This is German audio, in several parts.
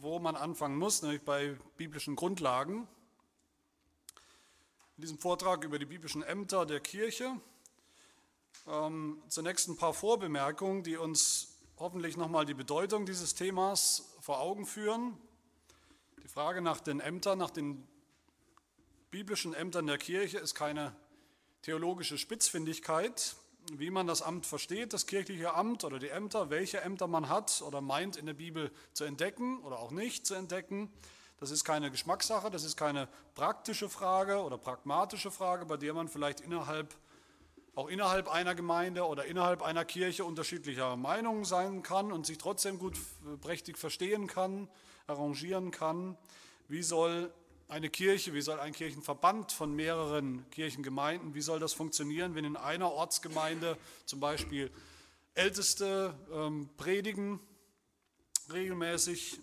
wo man anfangen muss, nämlich bei biblischen Grundlagen. In diesem Vortrag über die biblischen Ämter der Kirche ähm, zunächst ein paar Vorbemerkungen, die uns hoffentlich nochmal die Bedeutung dieses Themas vor Augen führen. Die Frage nach den Ämtern, nach den biblischen Ämtern der Kirche ist keine theologische Spitzfindigkeit, wie man das Amt versteht, das kirchliche Amt oder die Ämter, welche Ämter man hat oder meint in der Bibel zu entdecken oder auch nicht zu entdecken. Das ist keine Geschmackssache, das ist keine praktische Frage oder pragmatische Frage, bei der man vielleicht innerhalb, auch innerhalb einer Gemeinde oder innerhalb einer Kirche unterschiedlicher Meinungen sein kann und sich trotzdem gut prächtig verstehen kann, arrangieren kann. Wie soll eine Kirche, wie soll ein Kirchenverband von mehreren Kirchengemeinden, wie soll das funktionieren, wenn in einer Ortsgemeinde zum Beispiel Älteste ähm, predigen, regelmäßig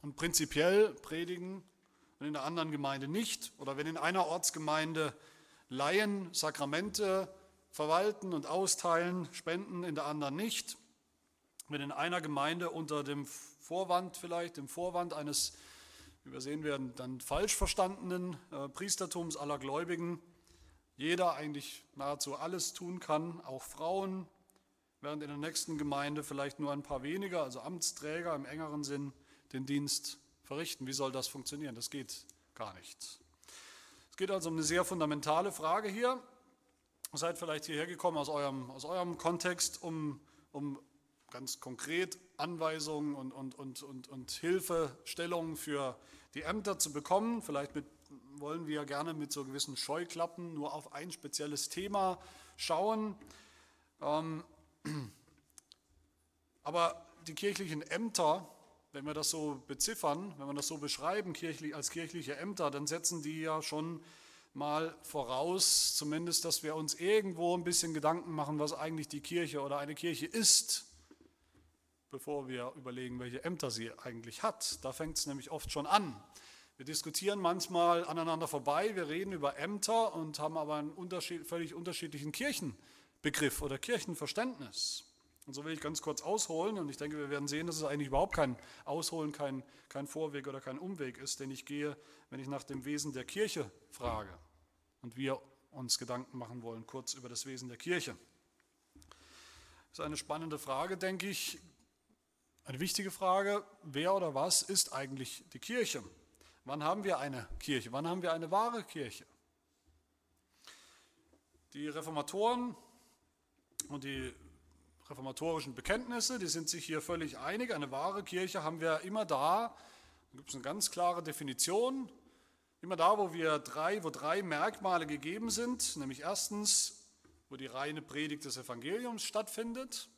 und prinzipiell predigen und in der anderen Gemeinde nicht, oder wenn in einer Ortsgemeinde Laien Sakramente verwalten und austeilen, spenden, in der anderen nicht, wenn in einer Gemeinde unter dem Vorwand vielleicht, dem Vorwand eines wie wir sehen werden, dann falsch verstandenen äh, Priestertums aller Gläubigen jeder eigentlich nahezu alles tun kann, auch Frauen, während in der nächsten Gemeinde vielleicht nur ein paar weniger, also Amtsträger im engeren Sinn, den Dienst verrichten. Wie soll das funktionieren? Das geht gar nicht. Es geht also um eine sehr fundamentale Frage hier. Ihr seid vielleicht hierher gekommen aus eurem, aus eurem Kontext, um, um ganz konkret Anweisungen und, und, und, und, und Hilfestellungen für die Ämter zu bekommen. Vielleicht mit, wollen wir gerne mit so gewissen Scheuklappen nur auf ein spezielles Thema schauen. Ähm, aber die kirchlichen Ämter, wenn wir das so beziffern, wenn wir das so beschreiben als kirchliche Ämter, dann setzen die ja schon mal voraus, zumindest, dass wir uns irgendwo ein bisschen Gedanken machen, was eigentlich die Kirche oder eine Kirche ist bevor wir überlegen, welche Ämter sie eigentlich hat. Da fängt es nämlich oft schon an. Wir diskutieren manchmal aneinander vorbei, wir reden über Ämter und haben aber einen unterschied, völlig unterschiedlichen Kirchenbegriff oder Kirchenverständnis. Und so will ich ganz kurz ausholen und ich denke, wir werden sehen, dass es eigentlich überhaupt kein Ausholen, kein, kein Vorweg oder kein Umweg ist, den ich gehe, wenn ich nach dem Wesen der Kirche frage und wir uns Gedanken machen wollen, kurz über das Wesen der Kirche. Das ist eine spannende Frage, denke ich. Eine wichtige Frage, wer oder was ist eigentlich die Kirche? Wann haben wir eine Kirche? Wann haben wir eine wahre Kirche? Die Reformatoren und die reformatorischen Bekenntnisse, die sind sich hier völlig einig. Eine wahre Kirche haben wir immer da, da gibt es eine ganz klare Definition, immer da, wo wir drei, wo drei Merkmale gegeben sind, nämlich erstens, wo die reine Predigt des Evangeliums stattfindet,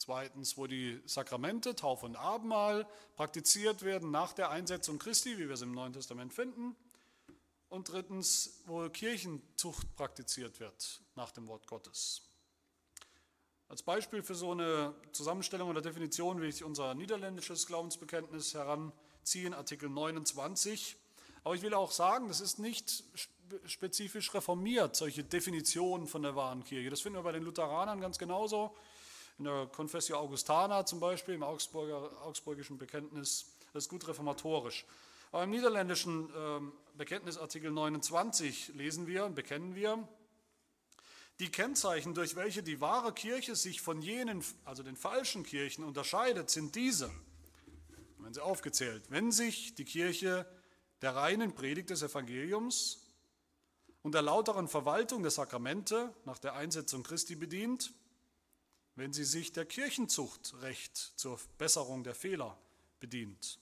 Zweitens, wo die Sakramente, Taufe und Abendmahl praktiziert werden nach der Einsetzung Christi, wie wir es im Neuen Testament finden. Und drittens, wo Kirchenzucht praktiziert wird nach dem Wort Gottes. Als Beispiel für so eine Zusammenstellung oder Definition will ich unser niederländisches Glaubensbekenntnis heranziehen, Artikel 29. Aber ich will auch sagen, das ist nicht spezifisch reformiert, solche Definitionen von der wahren Kirche. Das finden wir bei den Lutheranern ganz genauso in der Confessio Augustana zum Beispiel, im Augsburgischen Bekenntnis, das ist gut reformatorisch. Aber im niederländischen ähm, Bekenntnisartikel 29 lesen wir und bekennen wir, die Kennzeichen, durch welche die wahre Kirche sich von jenen, also den falschen Kirchen unterscheidet, sind diese. Wenn sie aufgezählt. Wenn sich die Kirche der reinen Predigt des Evangeliums und der lauteren Verwaltung der Sakramente nach der Einsetzung Christi bedient, wenn sie sich der Kirchenzuchtrecht zur Besserung der Fehler bedient.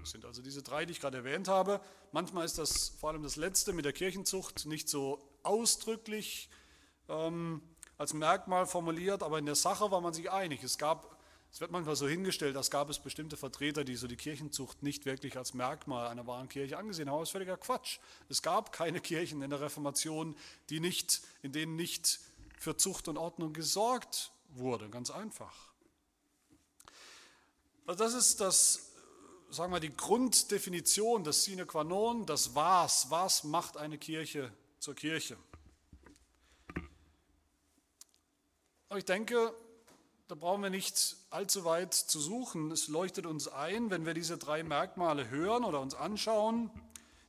Das sind also diese drei, die ich gerade erwähnt habe. Manchmal ist das vor allem das letzte mit der Kirchenzucht nicht so ausdrücklich ähm, als Merkmal formuliert, aber in der Sache war man sich einig. Es gab, es wird manchmal so hingestellt, als gab es bestimmte Vertreter, die so die Kirchenzucht nicht wirklich als Merkmal einer wahren Kirche angesehen haben. Das ist völliger Quatsch. Es gab keine Kirchen in der Reformation, die nicht, in denen nicht für Zucht und Ordnung gesorgt wurde, ganz einfach. Also das ist das, sagen wir, die Grunddefinition, das Sine qua non, das Was. Was macht eine Kirche zur Kirche? Aber ich denke, da brauchen wir nicht allzu weit zu suchen. Es leuchtet uns ein, wenn wir diese drei Merkmale hören oder uns anschauen,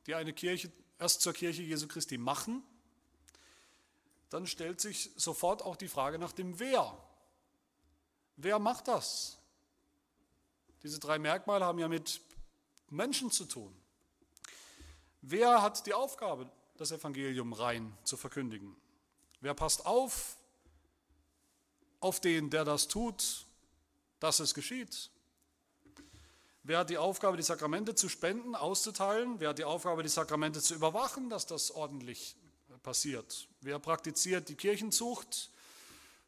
die eine Kirche erst zur Kirche Jesu Christi machen, dann stellt sich sofort auch die Frage nach dem Wer. Wer macht das? Diese drei Merkmale haben ja mit Menschen zu tun. Wer hat die Aufgabe, das Evangelium rein zu verkündigen? Wer passt auf auf den, der das tut, dass es geschieht? Wer hat die Aufgabe, die Sakramente zu spenden, auszuteilen? Wer hat die Aufgabe, die Sakramente zu überwachen, dass das ordentlich passiert? Wer praktiziert die Kirchenzucht?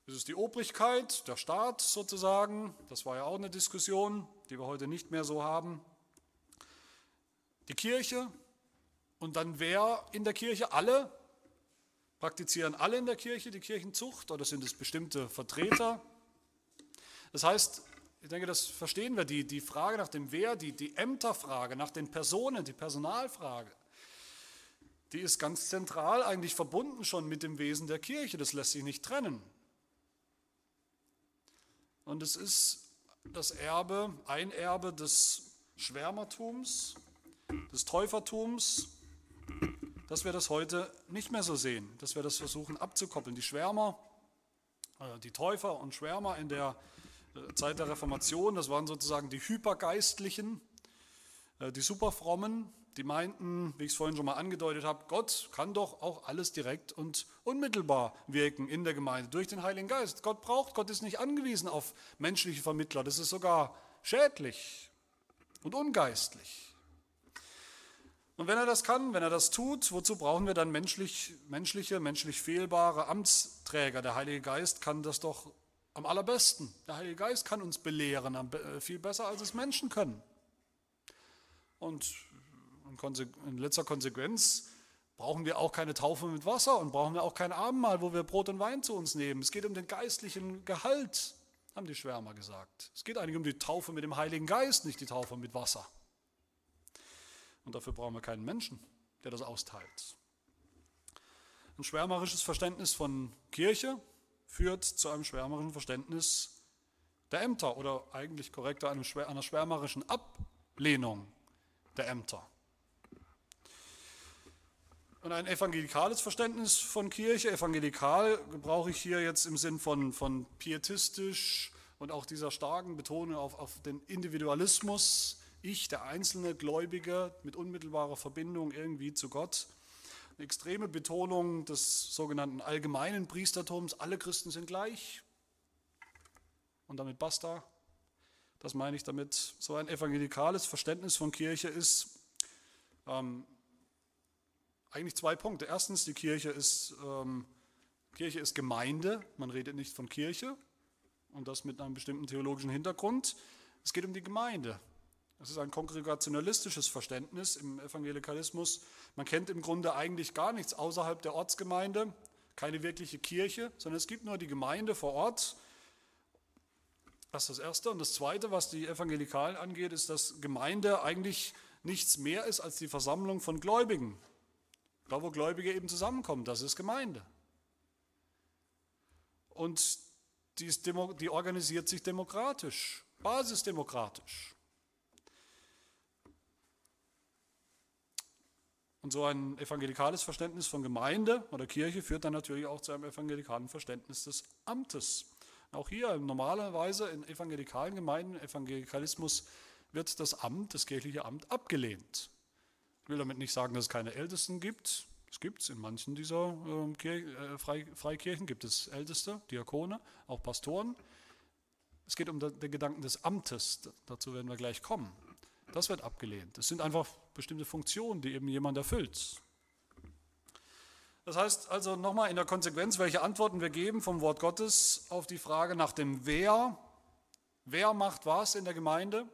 Ist es die Obrigkeit, der Staat sozusagen? Das war ja auch eine Diskussion, die wir heute nicht mehr so haben. Die Kirche und dann wer in der Kirche? Alle? Praktizieren alle in der Kirche die Kirchenzucht oder sind es bestimmte Vertreter? Das heißt, ich denke, das verstehen wir, die, die Frage nach dem Wer, die, die Ämterfrage, nach den Personen, die Personalfrage, die ist ganz zentral eigentlich verbunden schon mit dem Wesen der Kirche. Das lässt sich nicht trennen. Und es ist das Erbe, ein Erbe des Schwärmertums, des Täufertums, dass wir das heute nicht mehr so sehen, dass wir das versuchen abzukoppeln. Die Schwärmer, äh, die Täufer und Schwärmer in der äh, Zeit der Reformation, das waren sozusagen die Hypergeistlichen, äh, die Superfrommen, die meinten, wie ich es vorhin schon mal angedeutet habe, Gott kann doch auch alles direkt und unmittelbar wirken in der Gemeinde durch den Heiligen Geist. Gott braucht, Gott ist nicht angewiesen auf menschliche Vermittler, das ist sogar schädlich und ungeistlich. Und wenn er das kann, wenn er das tut, wozu brauchen wir dann menschlich, menschliche, menschlich fehlbare Amtsträger? Der Heilige Geist kann das doch am allerbesten. Der Heilige Geist kann uns belehren, äh, viel besser als es Menschen können. Und in letzter Konsequenz brauchen wir auch keine Taufe mit Wasser und brauchen wir auch kein Abendmahl, wo wir Brot und Wein zu uns nehmen. Es geht um den geistlichen Gehalt, haben die Schwärmer gesagt. Es geht eigentlich um die Taufe mit dem Heiligen Geist, nicht die Taufe mit Wasser. Und dafür brauchen wir keinen Menschen, der das austeilt. Ein schwärmerisches Verständnis von Kirche führt zu einem schwärmerischen Verständnis der Ämter oder eigentlich korrekter einer schwärmerischen Ablehnung der Ämter. Und ein evangelikales Verständnis von Kirche, evangelikal brauche ich hier jetzt im Sinn von, von pietistisch und auch dieser starken Betonung auf, auf den Individualismus, ich, der einzelne Gläubige mit unmittelbarer Verbindung irgendwie zu Gott. Eine extreme Betonung des sogenannten allgemeinen Priestertums, alle Christen sind gleich. Und damit basta. Das meine ich damit. So ein evangelikales Verständnis von Kirche ist ähm, eigentlich zwei Punkte. Erstens, die Kirche ist, ähm, Kirche ist Gemeinde. Man redet nicht von Kirche und das mit einem bestimmten theologischen Hintergrund. Es geht um die Gemeinde. Das ist ein kongregationalistisches Verständnis im Evangelikalismus. Man kennt im Grunde eigentlich gar nichts außerhalb der Ortsgemeinde, keine wirkliche Kirche, sondern es gibt nur die Gemeinde vor Ort. Das ist das Erste. Und das Zweite, was die Evangelikalen angeht, ist, dass Gemeinde eigentlich nichts mehr ist als die Versammlung von Gläubigen. Da, wo Gläubige eben zusammenkommen, das ist Gemeinde. Und die, ist, die organisiert sich demokratisch, basisdemokratisch. Und so ein evangelikales Verständnis von Gemeinde oder Kirche führt dann natürlich auch zu einem evangelikalen Verständnis des Amtes. Auch hier normalerweise in evangelikalen Gemeinden, Evangelikalismus, wird das Amt, das kirchliche Amt, abgelehnt. Ich will damit nicht sagen, dass es keine Ältesten gibt. Es gibt es in manchen dieser äh, äh, Freikirchen, gibt es Älteste, Diakone, auch Pastoren. Es geht um den Gedanken des Amtes, dazu werden wir gleich kommen. Das wird abgelehnt. Es sind einfach bestimmte Funktionen, die eben jemand erfüllt. Das heißt also nochmal in der Konsequenz, welche Antworten wir geben vom Wort Gottes auf die Frage nach dem Wer. Wer macht was in der Gemeinde?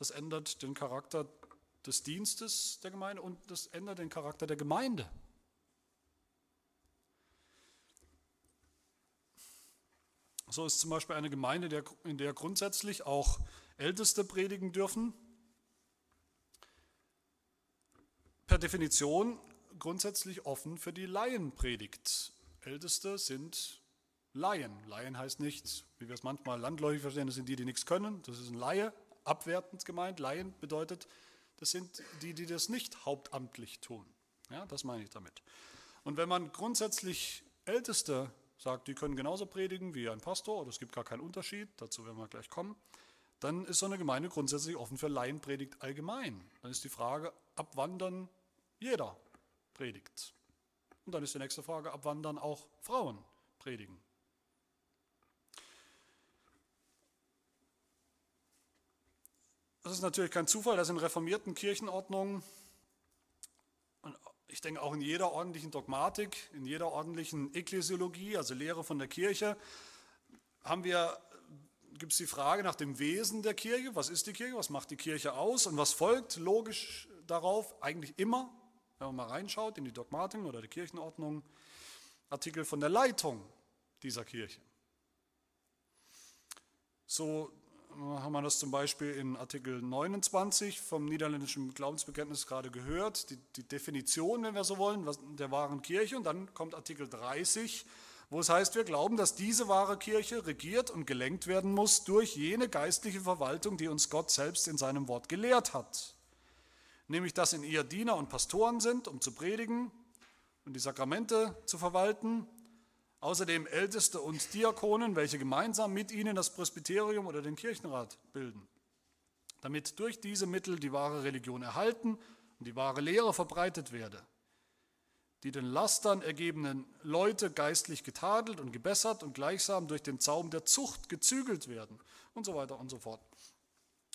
Das ändert den Charakter des Dienstes der Gemeinde und das ändert den Charakter der Gemeinde. So ist zum Beispiel eine Gemeinde, in der grundsätzlich auch Älteste predigen dürfen. Per Definition grundsätzlich offen für die Laienpredigt. Älteste sind Laien. Laien heißt nicht, wie wir es manchmal landläufig verstehen, das sind die, die nichts können. Das ist ein Laie, abwertend gemeint. Laien bedeutet, das sind die, die das nicht hauptamtlich tun. Ja, das meine ich damit. Und wenn man grundsätzlich Älteste sagt, die können genauso predigen wie ein Pastor, oder es gibt gar keinen Unterschied, dazu werden wir gleich kommen, dann ist so eine Gemeinde grundsätzlich offen für Laienpredigt allgemein. Dann ist die Frage, ab wann dann jeder predigt. Und dann ist die nächste Frage, ab wann dann auch Frauen predigen. Das ist natürlich kein Zufall, dass in reformierten Kirchenordnungen und ich denke auch in jeder ordentlichen Dogmatik, in jeder ordentlichen Ekklesiologie, also Lehre von der Kirche, haben wir, gibt es die Frage nach dem Wesen der Kirche. Was ist die Kirche? Was macht die Kirche aus? Und was folgt logisch darauf? Eigentlich immer, wenn man mal reinschaut in die Dogmatiken oder die Kirchenordnung, Artikel von der Leitung dieser Kirche. So haben wir das zum Beispiel in Artikel 29 vom niederländischen Glaubensbekenntnis gerade gehört, die, die Definition, wenn wir so wollen, der wahren Kirche. Und dann kommt Artikel 30, wo es heißt, wir glauben, dass diese wahre Kirche regiert und gelenkt werden muss durch jene geistliche Verwaltung, die uns Gott selbst in seinem Wort gelehrt hat. Nämlich, dass in ihr Diener und Pastoren sind, um zu predigen und die Sakramente zu verwalten, Außerdem Älteste und Diakonen, welche gemeinsam mit ihnen das Presbyterium oder den Kirchenrat bilden, damit durch diese Mittel die wahre Religion erhalten und die wahre Lehre verbreitet werde, die den Lastern ergebenen Leute geistlich getadelt und gebessert und gleichsam durch den Zaum der Zucht gezügelt werden und so weiter und so fort.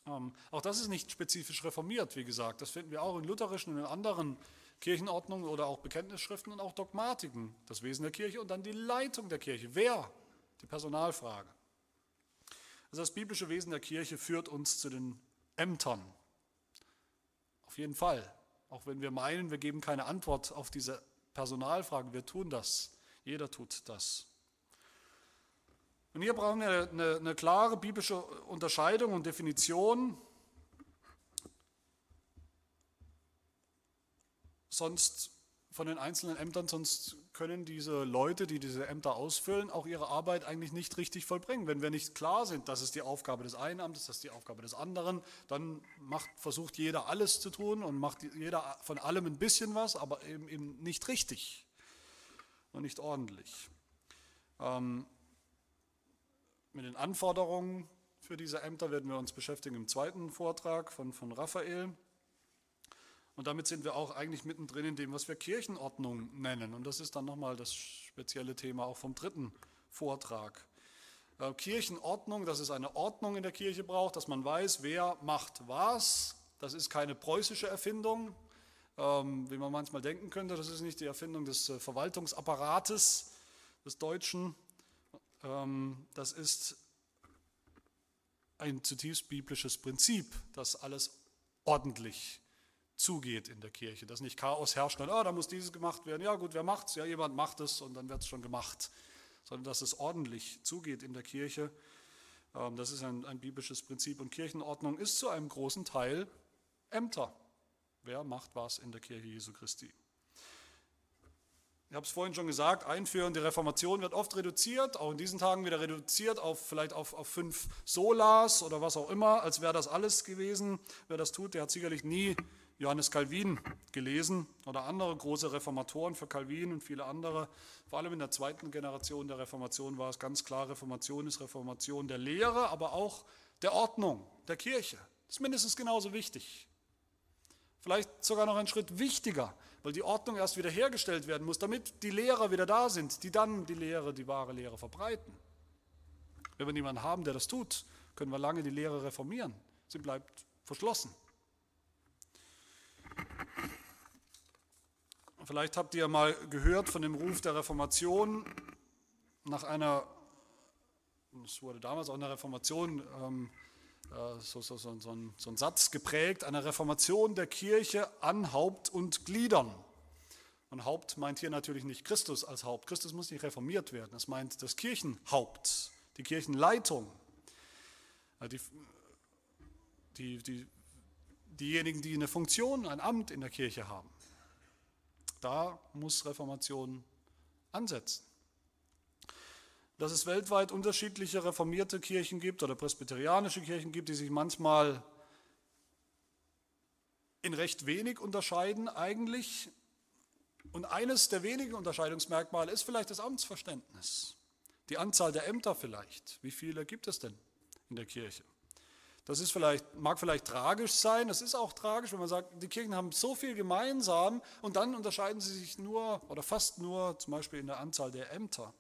Ähm, auch das ist nicht spezifisch reformiert, wie gesagt. Das finden wir auch in lutherischen und in anderen Kirchenordnungen oder auch Bekenntnisschriften und auch Dogmatiken, das Wesen der Kirche und dann die Leitung der Kirche. Wer? Die Personalfrage. Also das biblische Wesen der Kirche führt uns zu den Ämtern. Auf jeden Fall. Auch wenn wir meinen, wir geben keine Antwort auf diese Personalfragen, wir tun das. Jeder tut das. Und hier brauchen wir eine, eine klare biblische Unterscheidung und Definition sonst von den einzelnen Ämtern, sonst können diese Leute, die diese Ämter ausfüllen, auch ihre Arbeit eigentlich nicht richtig vollbringen. Wenn wir nicht klar sind, das ist die Aufgabe des einen Amtes, das ist die Aufgabe des anderen, dann macht, versucht jeder alles zu tun und macht jeder von allem ein bisschen was, aber eben, eben nicht richtig und nicht ordentlich. Ähm, mit den Anforderungen für diese Ämter werden wir uns beschäftigen im zweiten Vortrag von, von Raphael. Und damit sind wir auch eigentlich mittendrin in dem, was wir Kirchenordnung nennen. Und das ist dann nochmal das spezielle Thema auch vom dritten Vortrag. Äh, Kirchenordnung, dass es eine Ordnung in der Kirche braucht, dass man weiß, wer macht was. Das ist keine preußische Erfindung, ähm, wie man manchmal denken könnte. Das ist nicht die Erfindung des äh, Verwaltungsapparates des Deutschen. Ähm, das ist ein zutiefst biblisches Prinzip, dass alles ordentlich zugeht in der Kirche, dass nicht Chaos herrscht und oh, da muss dieses gemacht werden. Ja gut, wer macht's? Ja, jemand macht es und dann wird es schon gemacht. Sondern dass es ordentlich zugeht in der Kirche. Ähm, das ist ein, ein biblisches Prinzip. Und Kirchenordnung ist zu einem großen Teil Ämter. Wer macht was in der Kirche Jesu Christi? Ich habe es vorhin schon gesagt, Einführen der Reformation wird oft reduziert, auch in diesen Tagen wieder reduziert auf vielleicht auf, auf fünf Solas oder was auch immer, als wäre das alles gewesen. Wer das tut, der hat sicherlich nie Johannes Calvin gelesen oder andere große Reformatoren für Calvin und viele andere. Vor allem in der zweiten Generation der Reformation war es ganz klar, Reformation ist Reformation der Lehre, aber auch der Ordnung, der Kirche. Das ist mindestens genauso wichtig. Vielleicht sogar noch ein Schritt wichtiger, weil die Ordnung erst wieder hergestellt werden muss, damit die Lehrer wieder da sind, die dann die Lehre, die wahre Lehre verbreiten. Wenn wir niemanden haben, der das tut, können wir lange die Lehre reformieren. Sie bleibt verschlossen. Vielleicht habt ihr mal gehört von dem Ruf der Reformation nach einer, es wurde damals auch in der Reformation ähm, äh, so, so, so, so, ein, so ein Satz geprägt, einer Reformation der Kirche an Haupt und Gliedern. Und Haupt meint hier natürlich nicht Christus als Haupt. Christus muss nicht reformiert werden. Es meint das Kirchenhaupt, die Kirchenleitung. Äh, die, die, die, diejenigen, die eine Funktion, ein Amt in der Kirche haben. Da muss Reformation ansetzen. dass es weltweit unterschiedliche reformierte Kirchen gibt oder presbyterianische Kirchen gibt, die sich manchmal in recht wenig unterscheiden eigentlich. Und eines der wenigen Unterscheidungsmerkmale ist vielleicht das Amtsverständnis. Die Anzahl der Ämter vielleicht. Wie viele gibt es denn in der Kirche? Das ist vielleicht, mag vielleicht tragisch sein, das ist auch tragisch, wenn man sagt, die Kirchen haben so viel gemeinsam und dann unterscheiden sie sich nur oder fast nur zum Beispiel in der Anzahl der Ämter.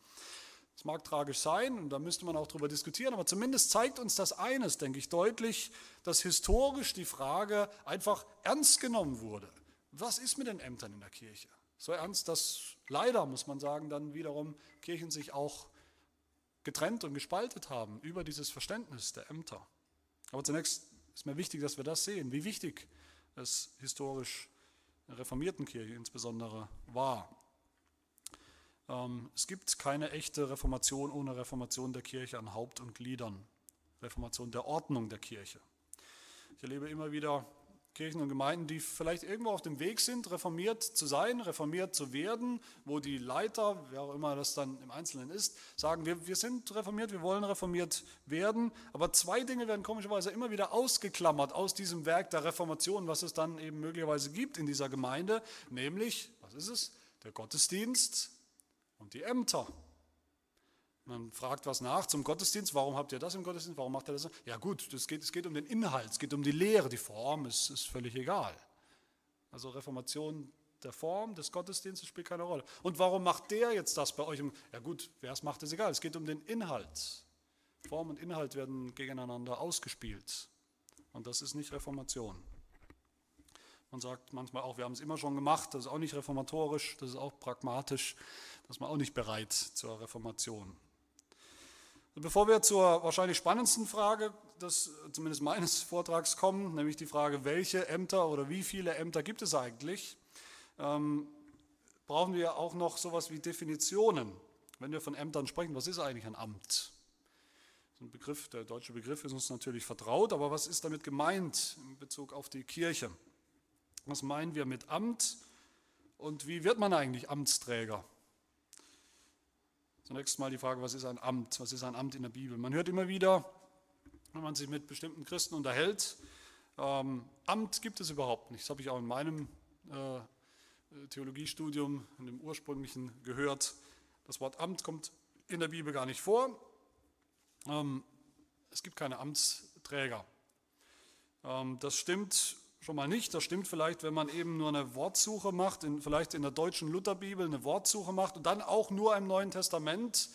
Das mag tragisch sein und da müsste man auch darüber diskutieren, aber zumindest zeigt uns das eines, denke ich, deutlich, dass historisch die Frage einfach ernst genommen wurde. Was ist mit den Ämtern in der Kirche? So ernst, dass leider, muss man sagen, dann wiederum Kirchen sich auch getrennt und gespaltet haben über dieses Verständnis der Ämter. Aber zunächst ist mir wichtig, dass wir das sehen, wie wichtig es historisch der reformierten Kirche insbesondere war. Ähm, es gibt keine echte Reformation ohne Reformation der Kirche an Haupt und Gliedern, Reformation der Ordnung der Kirche. Ich erlebe immer wieder Kirchen und Gemeinden, die vielleicht irgendwo auf dem Weg sind, reformiert zu sein, reformiert zu werden, wo die Leiter, wer auch immer das dann im Einzelnen ist, sagen, wir, wir sind reformiert, wir wollen reformiert werden. Aber zwei Dinge werden komischerweise immer wieder ausgeklammert aus diesem Werk der Reformation, was es dann eben möglicherweise gibt in dieser Gemeinde, nämlich, was ist es? Der Gottesdienst und die Ämter. Man fragt was nach zum Gottesdienst, warum habt ihr das im Gottesdienst, warum macht ihr das? Ja gut, es geht, geht um den Inhalt, es geht um die Lehre, die Form ist, ist völlig egal. Also Reformation der Form des Gottesdienstes spielt keine Rolle. Und warum macht der jetzt das bei euch? Ja gut, wer es macht, ist egal. Es geht um den Inhalt. Form und Inhalt werden gegeneinander ausgespielt. Und das ist nicht Reformation. Man sagt manchmal auch, wir haben es immer schon gemacht, das ist auch nicht reformatorisch, das ist auch pragmatisch, das ist man auch nicht bereit zur Reformation. Bevor wir zur wahrscheinlich spannendsten Frage des, zumindest meines Vortrags kommen, nämlich die Frage, welche Ämter oder wie viele Ämter gibt es eigentlich, ähm, brauchen wir auch noch sowas wie Definitionen. Wenn wir von Ämtern sprechen, was ist eigentlich ein Amt? Ein Begriff, der deutsche Begriff ist uns natürlich vertraut, aber was ist damit gemeint in Bezug auf die Kirche? Was meinen wir mit Amt und wie wird man eigentlich Amtsträger? Zunächst mal die Frage, was ist ein Amt? Was ist ein Amt in der Bibel? Man hört immer wieder, wenn man sich mit bestimmten Christen unterhält, ähm, Amt gibt es überhaupt nicht. Das habe ich auch in meinem äh, Theologiestudium, in dem ursprünglichen, gehört. Das Wort Amt kommt in der Bibel gar nicht vor. Ähm, es gibt keine Amtsträger. Ähm, das stimmt schon mal nicht. Das stimmt vielleicht, wenn man eben nur eine Wortsuche macht, in, vielleicht in der deutschen Lutherbibel eine Wortsuche macht und dann auch nur im Neuen Testament.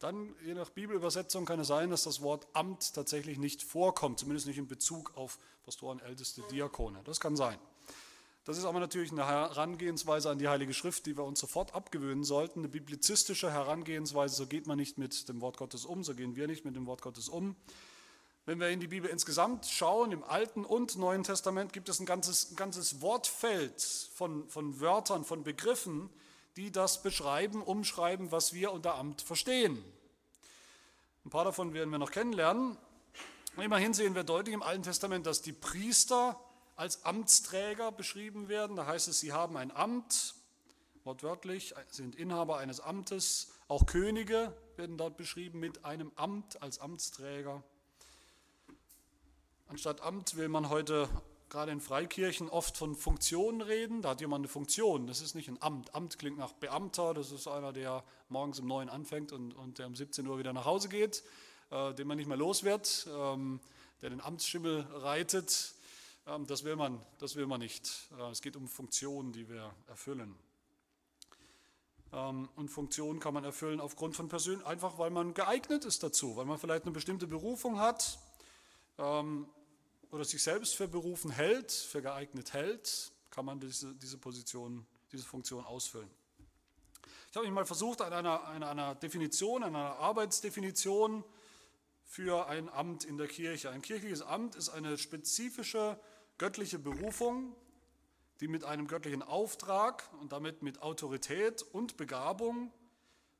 Dann, je nach Bibelübersetzung, kann es sein, dass das Wort Amt tatsächlich nicht vorkommt, zumindest nicht in Bezug auf Pastoren, Älteste, Diakone. Das kann sein. Das ist aber natürlich eine Herangehensweise an die Heilige Schrift, die wir uns sofort abgewöhnen sollten. Eine biblizistische Herangehensweise, so geht man nicht mit dem Wort Gottes um, so gehen wir nicht mit dem Wort Gottes um. Wenn wir in die Bibel insgesamt schauen, im Alten und Neuen Testament gibt es ein ganzes, ein ganzes Wortfeld von, von Wörtern, von Begriffen, die das beschreiben, umschreiben, was wir unter Amt verstehen. Ein paar davon werden wir noch kennenlernen. Immerhin sehen wir deutlich im Alten Testament, dass die Priester als Amtsträger beschrieben werden. Da heißt es, sie haben ein Amt, wortwörtlich, sind Inhaber eines Amtes. Auch Könige werden dort beschrieben mit einem Amt als Amtsträger. Anstatt Amt will man heute gerade in Freikirchen oft von Funktionen reden. Da hat jemand eine Funktion, das ist nicht ein Amt. Amt klingt nach Beamter, das ist einer, der morgens um 9 anfängt und, und der um 17 Uhr wieder nach Hause geht, äh, den man nicht mehr los wird, ähm, der den Amtsschimmel reitet. Ähm, das, will man, das will man nicht. Äh, es geht um Funktionen, die wir erfüllen. Ähm, und Funktionen kann man erfüllen aufgrund von Persönlichkeit, einfach weil man geeignet ist dazu, weil man vielleicht eine bestimmte Berufung hat ähm, oder sich selbst für berufen hält, für geeignet hält, kann man diese, diese Position, diese Funktion ausfüllen. Ich habe mich mal versucht, an einer, einer, einer Definition, an einer Arbeitsdefinition für ein Amt in der Kirche. Ein kirchliches Amt ist eine spezifische göttliche Berufung, die mit einem göttlichen Auftrag und damit mit Autorität und Begabung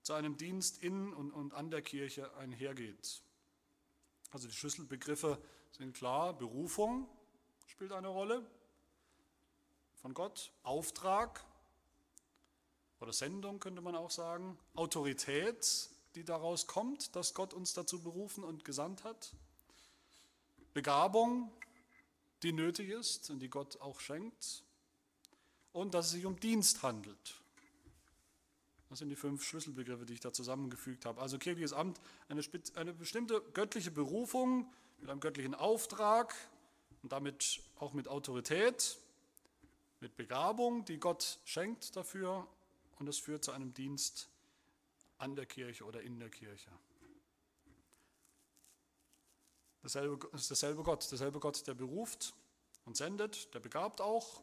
zu einem Dienst in und, und an der Kirche einhergeht. Also die Schlüsselbegriffe sind klar, Berufung spielt eine Rolle von Gott, Auftrag oder Sendung könnte man auch sagen, Autorität die daraus kommt, dass Gott uns dazu berufen und gesandt hat. Begabung, die nötig ist und die Gott auch schenkt. Und dass es sich um Dienst handelt. Das sind die fünf Schlüsselbegriffe, die ich da zusammengefügt habe. Also kirchliches Amt, eine, eine bestimmte göttliche Berufung mit einem göttlichen Auftrag und damit auch mit Autorität, mit Begabung, die Gott schenkt dafür und es führt zu einem Dienst an der Kirche oder in der Kirche. Dasselbe, ist derselbe Gott, derselbe Gott, der beruft und sendet, der begabt auch.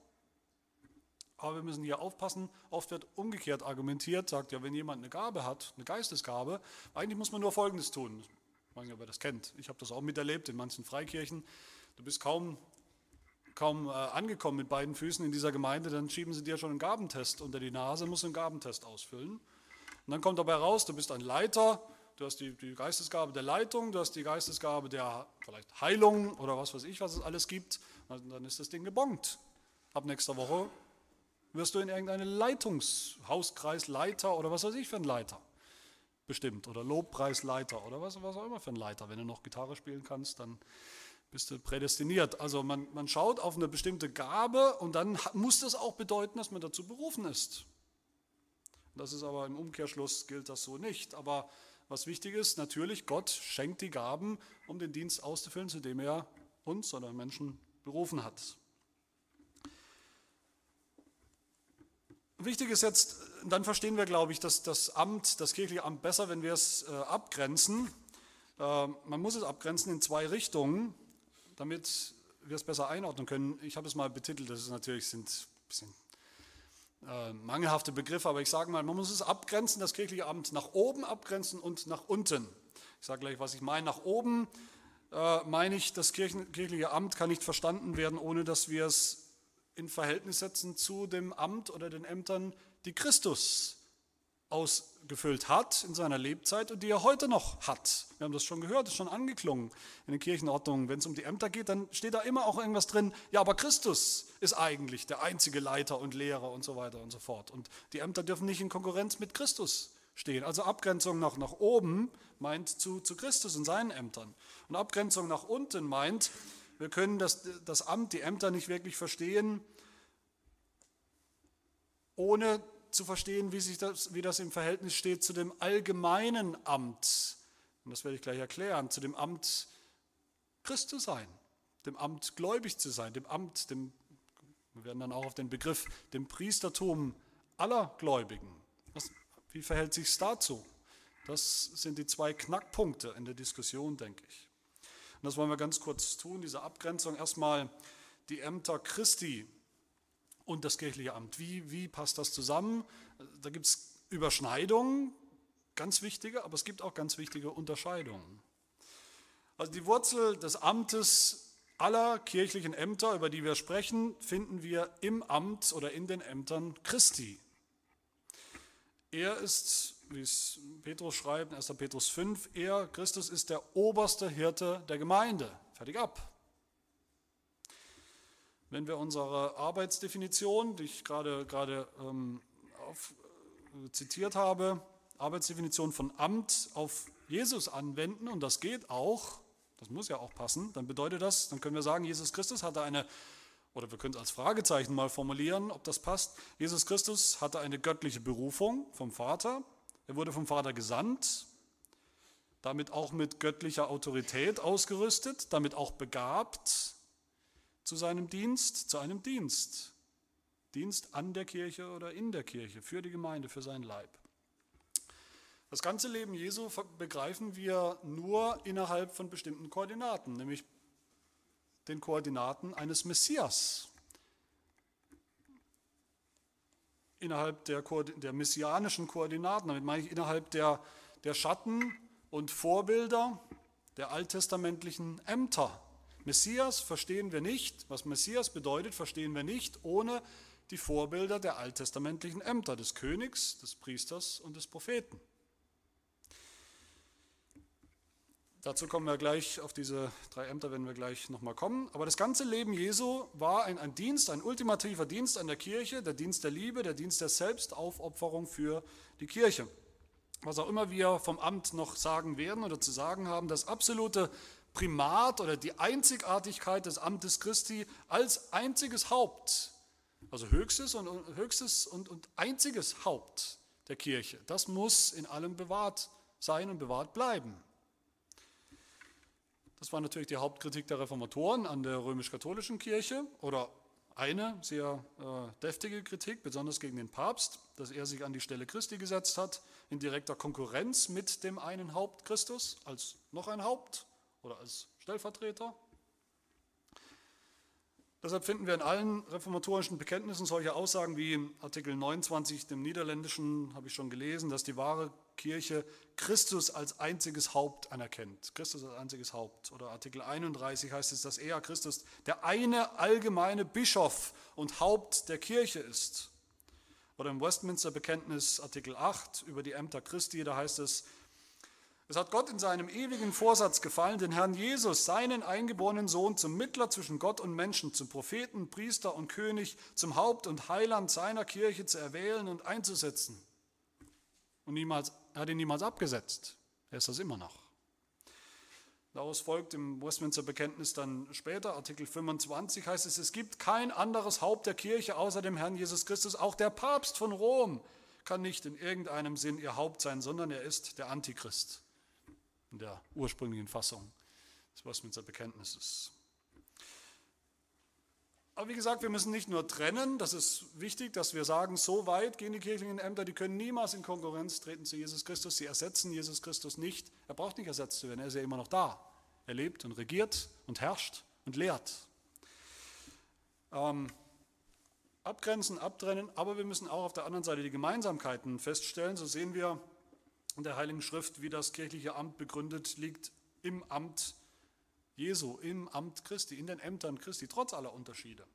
Aber wir müssen hier aufpassen, oft wird umgekehrt argumentiert, sagt ja, wenn jemand eine Gabe hat, eine Geistesgabe, eigentlich muss man nur Folgendes tun. Ich weiß nicht, ob ihr das kennt. Ich habe das auch miterlebt in manchen Freikirchen. Du bist kaum, kaum äh, angekommen mit beiden Füßen in dieser Gemeinde, dann schieben sie dir schon einen Gabentest unter die Nase, musst einen Gabentest ausfüllen. Und dann kommt dabei raus, du bist ein Leiter, du hast die, die Geistesgabe der Leitung, du hast die Geistesgabe der vielleicht Heilung oder was weiß ich, was es alles gibt. Und dann ist das Ding gebongt. Ab nächster Woche wirst du in irgendeine Leitungshauskreisleiter oder was weiß ich für ein Leiter bestimmt oder Lobpreisleiter oder was, was auch immer für ein Leiter. Wenn du noch Gitarre spielen kannst, dann bist du prädestiniert. Also man, man schaut auf eine bestimmte Gabe und dann muss das auch bedeuten, dass man dazu berufen ist. Das ist aber im Umkehrschluss gilt das so nicht. Aber was wichtig ist, natürlich, Gott schenkt die Gaben, um den Dienst auszufüllen, zu dem er uns oder Menschen berufen hat. Wichtig ist jetzt, dann verstehen wir, glaube ich, dass das Amt, das kirchliche Amt besser, wenn wir es äh, abgrenzen. Äh, man muss es abgrenzen in zwei Richtungen, damit wir es besser einordnen können. Ich habe es mal betitelt, das ist natürlich sind ein bisschen äh, mangelhafte Begriffe, aber ich sage mal, man muss es abgrenzen, das kirchliche Amt nach oben abgrenzen und nach unten. Ich sage gleich, was ich meine. Nach oben äh, meine ich, das kirchliche Amt kann nicht verstanden werden, ohne dass wir es in Verhältnis setzen zu dem Amt oder den Ämtern, die Christus ausgefüllt hat in seiner Lebzeit und die er heute noch hat. Wir haben das schon gehört, ist schon angeklungen in den Kirchenordnungen. Wenn es um die Ämter geht, dann steht da immer auch irgendwas drin, ja, aber Christus ist eigentlich der einzige Leiter und Lehrer und so weiter und so fort. Und die Ämter dürfen nicht in Konkurrenz mit Christus stehen. Also Abgrenzung nach, nach oben meint zu, zu Christus und seinen Ämtern. Und Abgrenzung nach unten meint, wir können das, das Amt, die Ämter nicht wirklich verstehen, ohne zu verstehen, wie, sich das, wie das im Verhältnis steht zu dem allgemeinen Amt. Und das werde ich gleich erklären, zu dem Amt Christ zu sein, dem Amt gläubig zu sein, dem Amt, dem, wir werden dann auch auf den Begriff, dem Priestertum aller Gläubigen. Was, wie verhält sich es dazu? Das sind die zwei Knackpunkte in der Diskussion, denke ich. Und das wollen wir ganz kurz tun, diese Abgrenzung. Erstmal die Ämter Christi und das kirchliche Amt. Wie, wie passt das zusammen? Da gibt es Überschneidungen, ganz wichtige, aber es gibt auch ganz wichtige Unterscheidungen. Also die Wurzel des Amtes aller kirchlichen Ämter, über die wir sprechen, finden wir im Amt oder in den Ämtern Christi. Er ist wie es Petrus schreibt, 1. Petrus 5, er, Christus, ist der oberste Hirte der Gemeinde. Fertig ab. Wenn wir unsere Arbeitsdefinition, die ich gerade, gerade ähm, auf, äh, zitiert habe, Arbeitsdefinition von Amt auf Jesus anwenden, und das geht auch, das muss ja auch passen, dann bedeutet das, dann können wir sagen, Jesus Christus hatte eine, oder wir können es als Fragezeichen mal formulieren, ob das passt, Jesus Christus hatte eine göttliche Berufung vom Vater, er wurde vom Vater gesandt, damit auch mit göttlicher Autorität ausgerüstet, damit auch begabt zu seinem Dienst, zu einem Dienst. Dienst an der Kirche oder in der Kirche, für die Gemeinde, für sein Leib. Das ganze Leben Jesu begreifen wir nur innerhalb von bestimmten Koordinaten, nämlich den Koordinaten eines Messias. innerhalb der, der messianischen Koordinaten, damit meine ich innerhalb der, der Schatten und Vorbilder der alttestamentlichen Ämter. Messias verstehen wir nicht, was Messias bedeutet, verstehen wir nicht ohne die Vorbilder der alttestamentlichen Ämter, des Königs, des Priesters und des Propheten. Dazu kommen wir gleich, auf diese drei Ämter werden wir gleich nochmal kommen. Aber das ganze Leben Jesu war ein, ein, Dienst, ein ultimativer Dienst an der Kirche, der Dienst der Liebe, der Dienst der Selbstaufopferung für die Kirche. was auch immer wir vom Amt noch sagen werden oder zu sagen haben, das absolute Primat oder die Einzigartigkeit des Amtes Christi als einziges Haupt, also höchstes und, höchstes und, und einziges Haupt der Kirche, das muss in allem bewahrt sein und bewahrt bleiben. Das war natürlich die Hauptkritik der Reformatoren an der römisch-katholischen Kirche oder eine sehr äh, deftige Kritik, besonders gegen den Papst, dass er sich an die Stelle Christi gesetzt hat, in direkter Konkurrenz mit dem einen Haupt Christus als noch ein Haupt oder als Stellvertreter. Deshalb finden wir in allen reformatorischen Bekenntnissen solche Aussagen wie Artikel 29 dem Niederländischen, habe ich schon gelesen, dass die wahre Kirche Christus als einziges Haupt anerkennt. Christus als einziges Haupt. Oder Artikel 31 heißt es, dass er, Christus, der eine allgemeine Bischof und Haupt der Kirche ist. Oder im Westminster Bekenntnis Artikel 8 über die Ämter Christi, da heißt es, es hat Gott in seinem ewigen Vorsatz gefallen, den Herrn Jesus, seinen eingeborenen Sohn, zum Mittler zwischen Gott und Menschen, zum Propheten, Priester und König, zum Haupt und Heiland seiner Kirche zu erwählen und einzusetzen. Und niemals, er hat ihn niemals abgesetzt. Er ist das immer noch. Daraus folgt im Westminster Bekenntnis dann später, Artikel 25 heißt es, es gibt kein anderes Haupt der Kirche außer dem Herrn Jesus Christus. Auch der Papst von Rom kann nicht in irgendeinem Sinn ihr Haupt sein, sondern er ist der Antichrist in der ursprünglichen Fassung des Westminster Bekenntnisses. Aber wie gesagt, wir müssen nicht nur trennen, das ist wichtig, dass wir sagen, so weit gehen die kirchlichen Ämter, die können niemals in Konkurrenz treten zu Jesus Christus, sie ersetzen Jesus Christus nicht, er braucht nicht ersetzt zu werden, er ist ja immer noch da. Er lebt und regiert und herrscht und lehrt. Ähm, abgrenzen, abtrennen, aber wir müssen auch auf der anderen Seite die Gemeinsamkeiten feststellen. So sehen wir der Heiligen Schrift, wie das kirchliche Amt begründet liegt, im Amt Jesu, im Amt Christi, in den Ämtern Christi, trotz aller Unterschiede.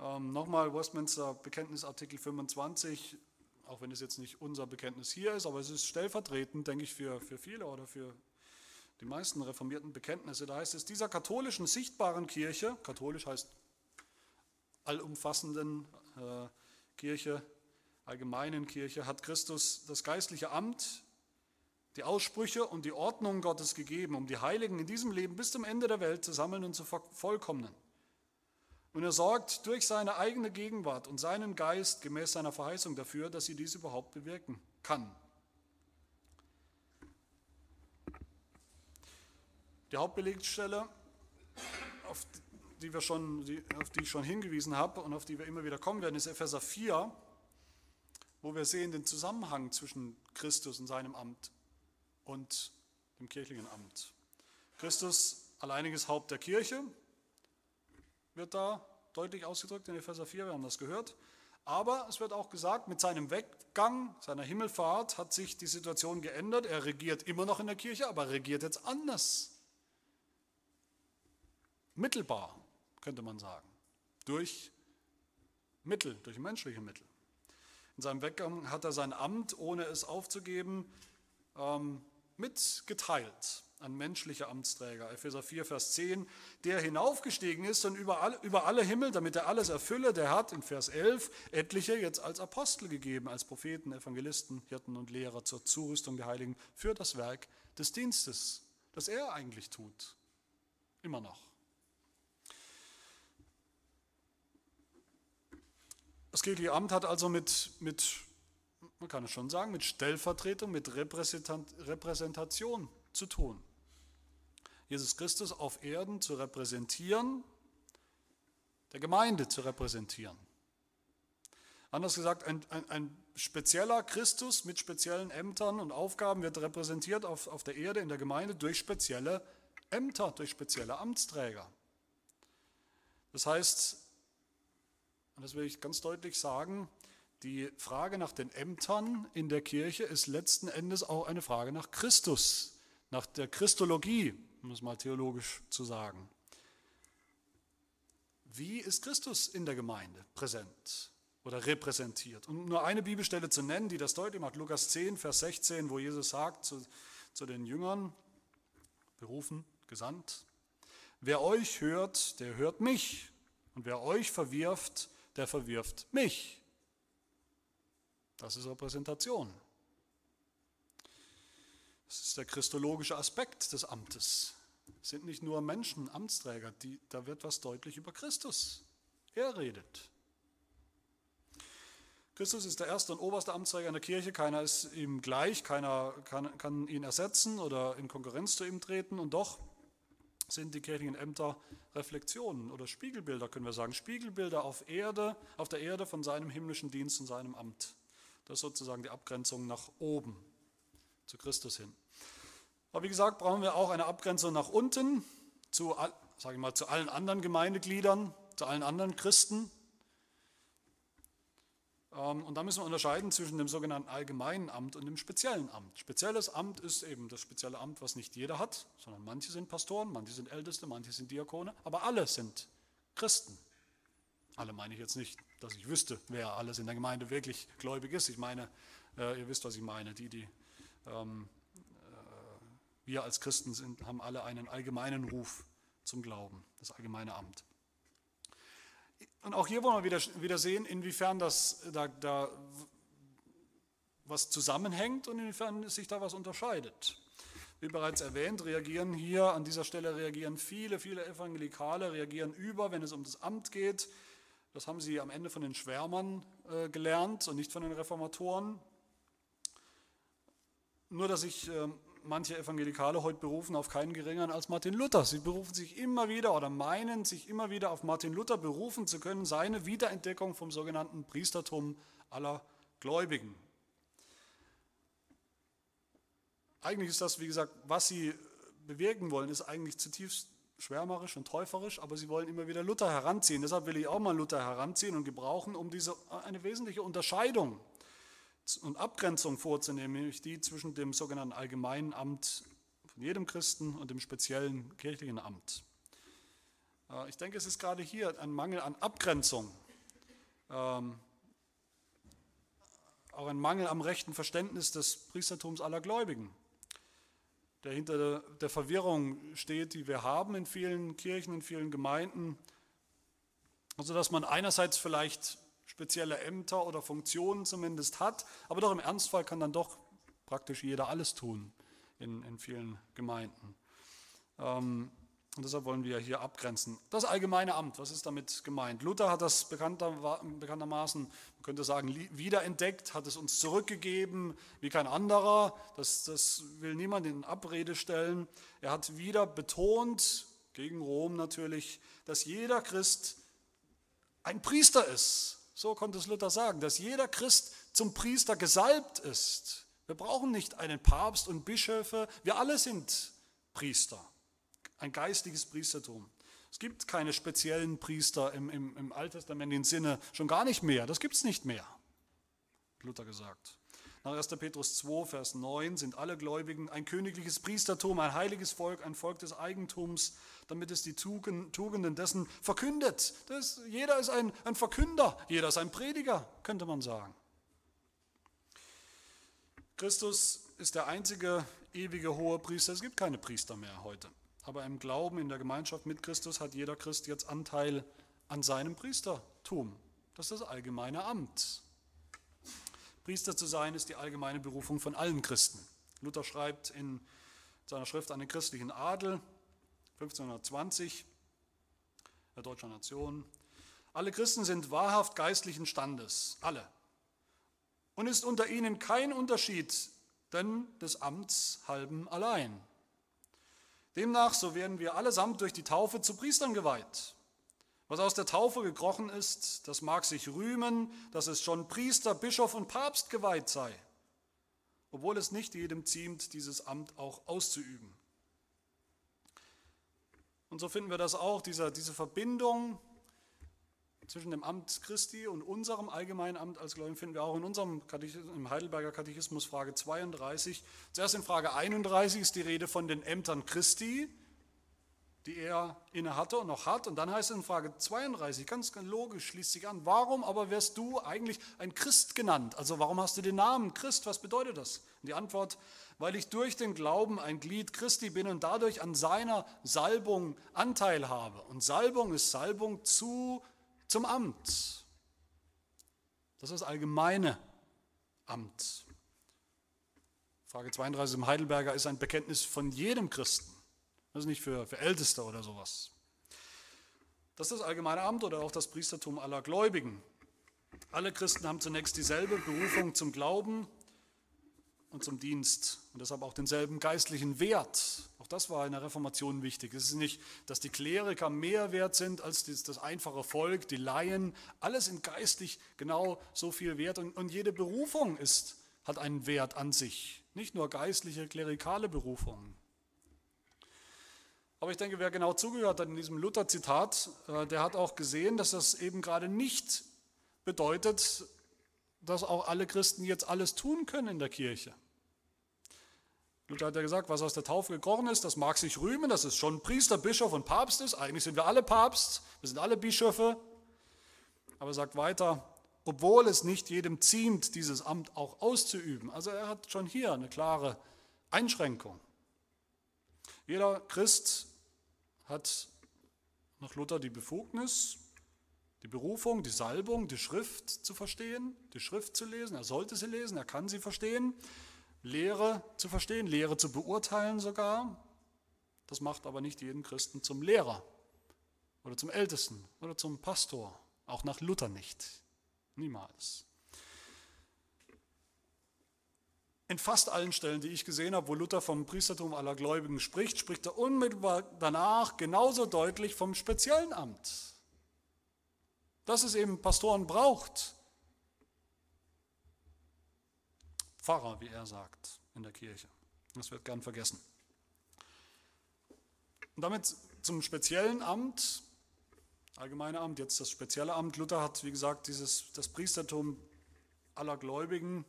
Ähm, Nochmal Westminster Bekenntnis Artikel 25, auch wenn es jetzt nicht unser Bekenntnis hier ist, aber es ist stellvertretend, denke ich, für, für viele oder für die meisten reformierten Bekenntnisse. Da heißt es, dieser katholischen sichtbaren Kirche, katholisch heißt allumfassenden äh, Kirche, allgemeinen Kirche hat Christus das geistliche Amt, die Aussprüche und die Ordnung Gottes gegeben, um die Heiligen in diesem Leben bis zum Ende der Welt zu sammeln und zu vervollkommnen. Und er sorgt durch seine eigene Gegenwart und seinen Geist gemäß seiner Verheißung dafür, dass sie dies überhaupt bewirken kann. Die Hauptbelegstelle, auf die, wir schon, auf die ich schon hingewiesen habe und auf die wir immer wieder kommen werden, ist Epheser 4 wo wir sehen den Zusammenhang zwischen Christus und seinem Amt und dem kirchlichen Amt. Christus, alleiniges Haupt der Kirche, wird da deutlich ausgedrückt in Epheser 4, wir haben das gehört. Aber es wird auch gesagt, mit seinem Weggang, seiner Himmelfahrt hat sich die Situation geändert. Er regiert immer noch in der Kirche, aber regiert jetzt anders. Mittelbar, könnte man sagen. Durch Mittel, durch menschliche Mittel. In seinem Weggang hat er sein Amt, ohne es aufzugeben, ähm, mitgeteilt an menschliche Amtsträger. Epheser 4, Vers 10, der hinaufgestiegen ist und über alle, über alle Himmel, damit er alles erfülle, der hat in Vers 11 etliche jetzt als Apostel gegeben, als Propheten, Evangelisten, Hirten und Lehrer zur Zurüstung der Heiligen für das Werk des Dienstes, das er eigentlich tut. Immer noch. Kirchliche Amt hat also mit, mit, man kann es schon sagen, mit Stellvertretung, mit Repräsentation zu tun. Jesus Christus auf Erden zu repräsentieren, der Gemeinde zu repräsentieren. Anders gesagt, ein, ein, ein, spezieller Christus mit speziellen Ämtern und Aufgaben wird repräsentiert auf, auf der Erde in der Gemeinde durch spezielle Ämter, durch spezielle Amtsträger. Das heißt, und das will ich ganz deutlich sagen, die Frage nach den Ämtern in der Kirche ist letzten Endes auch eine Frage nach Christus, nach der Christologie, um es mal theologisch zu sagen. Wie ist Christus in der Gemeinde präsent oder repräsentiert? Um nur eine Bibelstelle zu nennen, die das deutlich macht, Lukas 10, Vers 16, wo Jesus sagt zu, zu den Jüngern, berufen, gesandt, wer euch hört, der hört mich. Und wer euch verwirft, der verwirft mich. Das ist Repräsentation. Das ist der christologische Aspekt des Amtes. Es sind nicht nur Menschen, Amtsträger, die, da wird was deutlich über Christus. Er redet. Christus ist der erste und oberste Amtsträger in der Kirche. Keiner ist ihm gleich, keiner kann, kann ihn ersetzen oder in Konkurrenz zu ihm treten. Und doch sind die kirchlichen Ämter Reflexionen oder Spiegelbilder, können wir sagen. Spiegelbilder auf Erde, auf der Erde von seinem himmlischen Dienst und seinem Amt. Das ist sozusagen die Abgrenzung nach oben, zu Christus hin. Aber wie gesagt, brauchen wir auch eine Abgrenzung nach unten, zu, sage ich mal, zu allen anderen Gemeindegliedern, zu allen anderen Christen, und da müssen wir unterscheiden zwischen dem sogenannten allgemeinen Amt und dem speziellen Amt. Spezielles Amt ist eben das spezielle Amt, was nicht jeder hat, sondern manche sind Pastoren, manche sind Älteste, manche sind Diakone, aber alle sind Christen. Alle meine ich jetzt nicht, dass ich wüsste, wer alles in der Gemeinde wirklich gläubig ist. Ich meine, äh, ihr wisst, was ich meine. Die, die ähm, äh, wir als Christen sind, haben alle einen allgemeinen Ruf zum Glauben, das allgemeine Amt. Und auch hier wollen wir wieder, wieder sehen, inwiefern das da, da was zusammenhängt und inwiefern sich da was unterscheidet. Wie bereits erwähnt, reagieren hier an dieser Stelle reagieren viele, viele Evangelikale, reagieren über, wenn es um das Amt geht. Das haben sie am Ende von den Schwärmern äh, gelernt und nicht von den Reformatoren. Nur, dass ich äh, manche Evangelikale heute berufen auf keinen geringeren als Martin Luther. Sie berufen sich immer wieder oder meinen sich immer wieder auf Martin Luther berufen zu können, seine Wiederentdeckung vom sogenannten Priestertum aller Gläubigen. Eigentlich ist das, wie gesagt, was sie bewirken wollen, ist eigentlich zutiefst schwärmerisch und täuferisch, aber sie wollen immer wieder Luther heranziehen. Deshalb will ich auch mal Luther heranziehen und gebrauchen, um diese eine wesentliche Unterscheidung und Abgrenzung vorzunehmen, nämlich die zwischen dem sogenannten allgemeinen Amt von jedem Christen und dem speziellen kirchlichen Amt. Äh, ich denke, es ist gerade hier ein Mangel an Abgrenzung, ähm, auch ein Mangel am rechten Verständnis des Priestertums aller Gläubigen, der hinter der Verwirrung steht, die wir haben in vielen Kirchen, in vielen Gemeinden. Also dass man einerseits vielleicht spezielle Ämter oder Funktionen zumindest hat. Aber doch im Ernstfall kann dann doch praktisch jeder alles tun in, in vielen Gemeinden. Ähm, und deshalb wollen wir hier abgrenzen. Das allgemeine Amt, was ist damit gemeint? Luther hat das bekannter, bekanntermaßen, man könnte sagen, wiederentdeckt, hat es uns zurückgegeben wie kein anderer. Das, das will niemand in Abrede stellen. Er hat wieder betont, gegen Rom natürlich, dass jeder Christ ein Priester ist. So konnte es Luther sagen, dass jeder Christ zum Priester gesalbt ist. Wir brauchen nicht einen Papst und Bischöfe, wir alle sind Priester, ein geistiges Priestertum. Es gibt keine speziellen Priester im, im, im alttestamentlichen Sinne, schon gar nicht mehr, das gibt es nicht mehr, hat Luther gesagt. Nach 1. Petrus 2, Vers 9 sind alle Gläubigen ein königliches Priestertum, ein heiliges Volk, ein Volk des Eigentums, damit es die Tugenden dessen verkündet. Das, jeder ist ein, ein Verkünder, jeder ist ein Prediger, könnte man sagen. Christus ist der einzige ewige hohe Priester. Es gibt keine Priester mehr heute. Aber im Glauben, in der Gemeinschaft mit Christus hat jeder Christ jetzt Anteil an seinem Priestertum. Das ist das allgemeine Amt. Priester zu sein ist die allgemeine Berufung von allen Christen. Luther schreibt in seiner Schrift an den christlichen Adel 1520 der deutschen Nation, alle Christen sind wahrhaft geistlichen Standes, alle. Und ist unter ihnen kein Unterschied, denn des Amts halben allein. Demnach, so werden wir allesamt durch die Taufe zu Priestern geweiht. Was aus der Taufe gekrochen ist, das mag sich rühmen, dass es schon Priester, Bischof und Papst geweiht sei, obwohl es nicht jedem ziemt, dieses Amt auch auszuüben. Und so finden wir das auch, diese, diese Verbindung zwischen dem Amt Christi und unserem allgemeinen Amt als Gläubigen finden wir auch in unserem im Heidelberger Katechismus Frage 32. Zuerst in Frage 31 ist die Rede von den Ämtern Christi, die er inne hatte und noch hat. Und dann heißt es in Frage 32, ganz logisch, schließt sich an, warum aber wirst du eigentlich ein Christ genannt? Also warum hast du den Namen Christ? Was bedeutet das? Und die Antwort, weil ich durch den Glauben ein Glied Christi bin und dadurch an seiner Salbung Anteil habe. Und Salbung ist Salbung zu, zum Amt. Das ist das allgemeine Amt. Frage 32 im Heidelberger ist ein Bekenntnis von jedem Christen. Das ist nicht für, für Älteste oder sowas. Das ist das allgemeine Amt oder auch das Priestertum aller Gläubigen. Alle Christen haben zunächst dieselbe Berufung zum Glauben und zum Dienst und deshalb auch denselben geistlichen Wert. Auch das war in der Reformation wichtig. Es ist nicht, dass die Kleriker mehr wert sind als das, einfache Volk, die Laien. Alles sind geistlich genau so viel wert und, und jede Berufung ist, hat einen Wert an sich. Nicht nur geistliche, klerikale Berufungen. Aber ich denke, wer genau zugehört hat in diesem Luther-Zitat, äh, der hat auch gesehen, dass das eben gerade nicht bedeutet, dass auch alle Christen jetzt alles tun können in der Kirche. Luther hat ja gesagt, was aus der Taufe gekrochen ist, das mag sich rühmen, dass es schon Priester, Bischof und Papst ist. Eigentlich sind wir alle Papst, wir sind alle Bischöfe. Aber er sagt weiter, obwohl es nicht jedem ziemt, dieses Amt auch auszuüben. Also er hat schon hier eine klare Einschränkung. Jeder Christ hat nach Luther die Befugnis, die Berufung, die Salbung, die Schrift zu verstehen, die Schrift zu lesen. Er sollte sie lesen, er kann sie verstehen. Lehre zu verstehen, Lehre zu beurteilen sogar. Das macht aber nicht jeden Christen zum Lehrer oder zum Ältesten oder zum Pastor. Auch nach Luther nicht. Niemals. In fast allen Stellen, die ich gesehen habe, wo Luther vom Priestertum aller Gläubigen spricht, spricht er unmittelbar danach genauso deutlich vom speziellen Amt. Dass es eben Pastoren braucht. Pfarrer, wie er sagt, in der Kirche. Das wird gern vergessen. Und damit zum speziellen Amt, allgemeine Amt, jetzt das spezielle Amt. Luther hat, wie gesagt, dieses, das Priestertum aller Gläubigen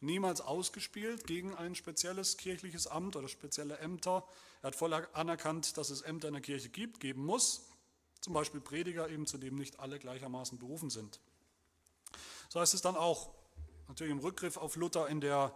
niemals ausgespielt gegen ein spezielles kirchliches Amt oder spezielle Ämter. Er hat voll anerkannt, dass es Ämter in der Kirche gibt, geben muss. Zum Beispiel Prediger, eben zu dem nicht alle gleichermaßen berufen sind. So heißt es dann auch, natürlich im Rückgriff auf Luther in, der,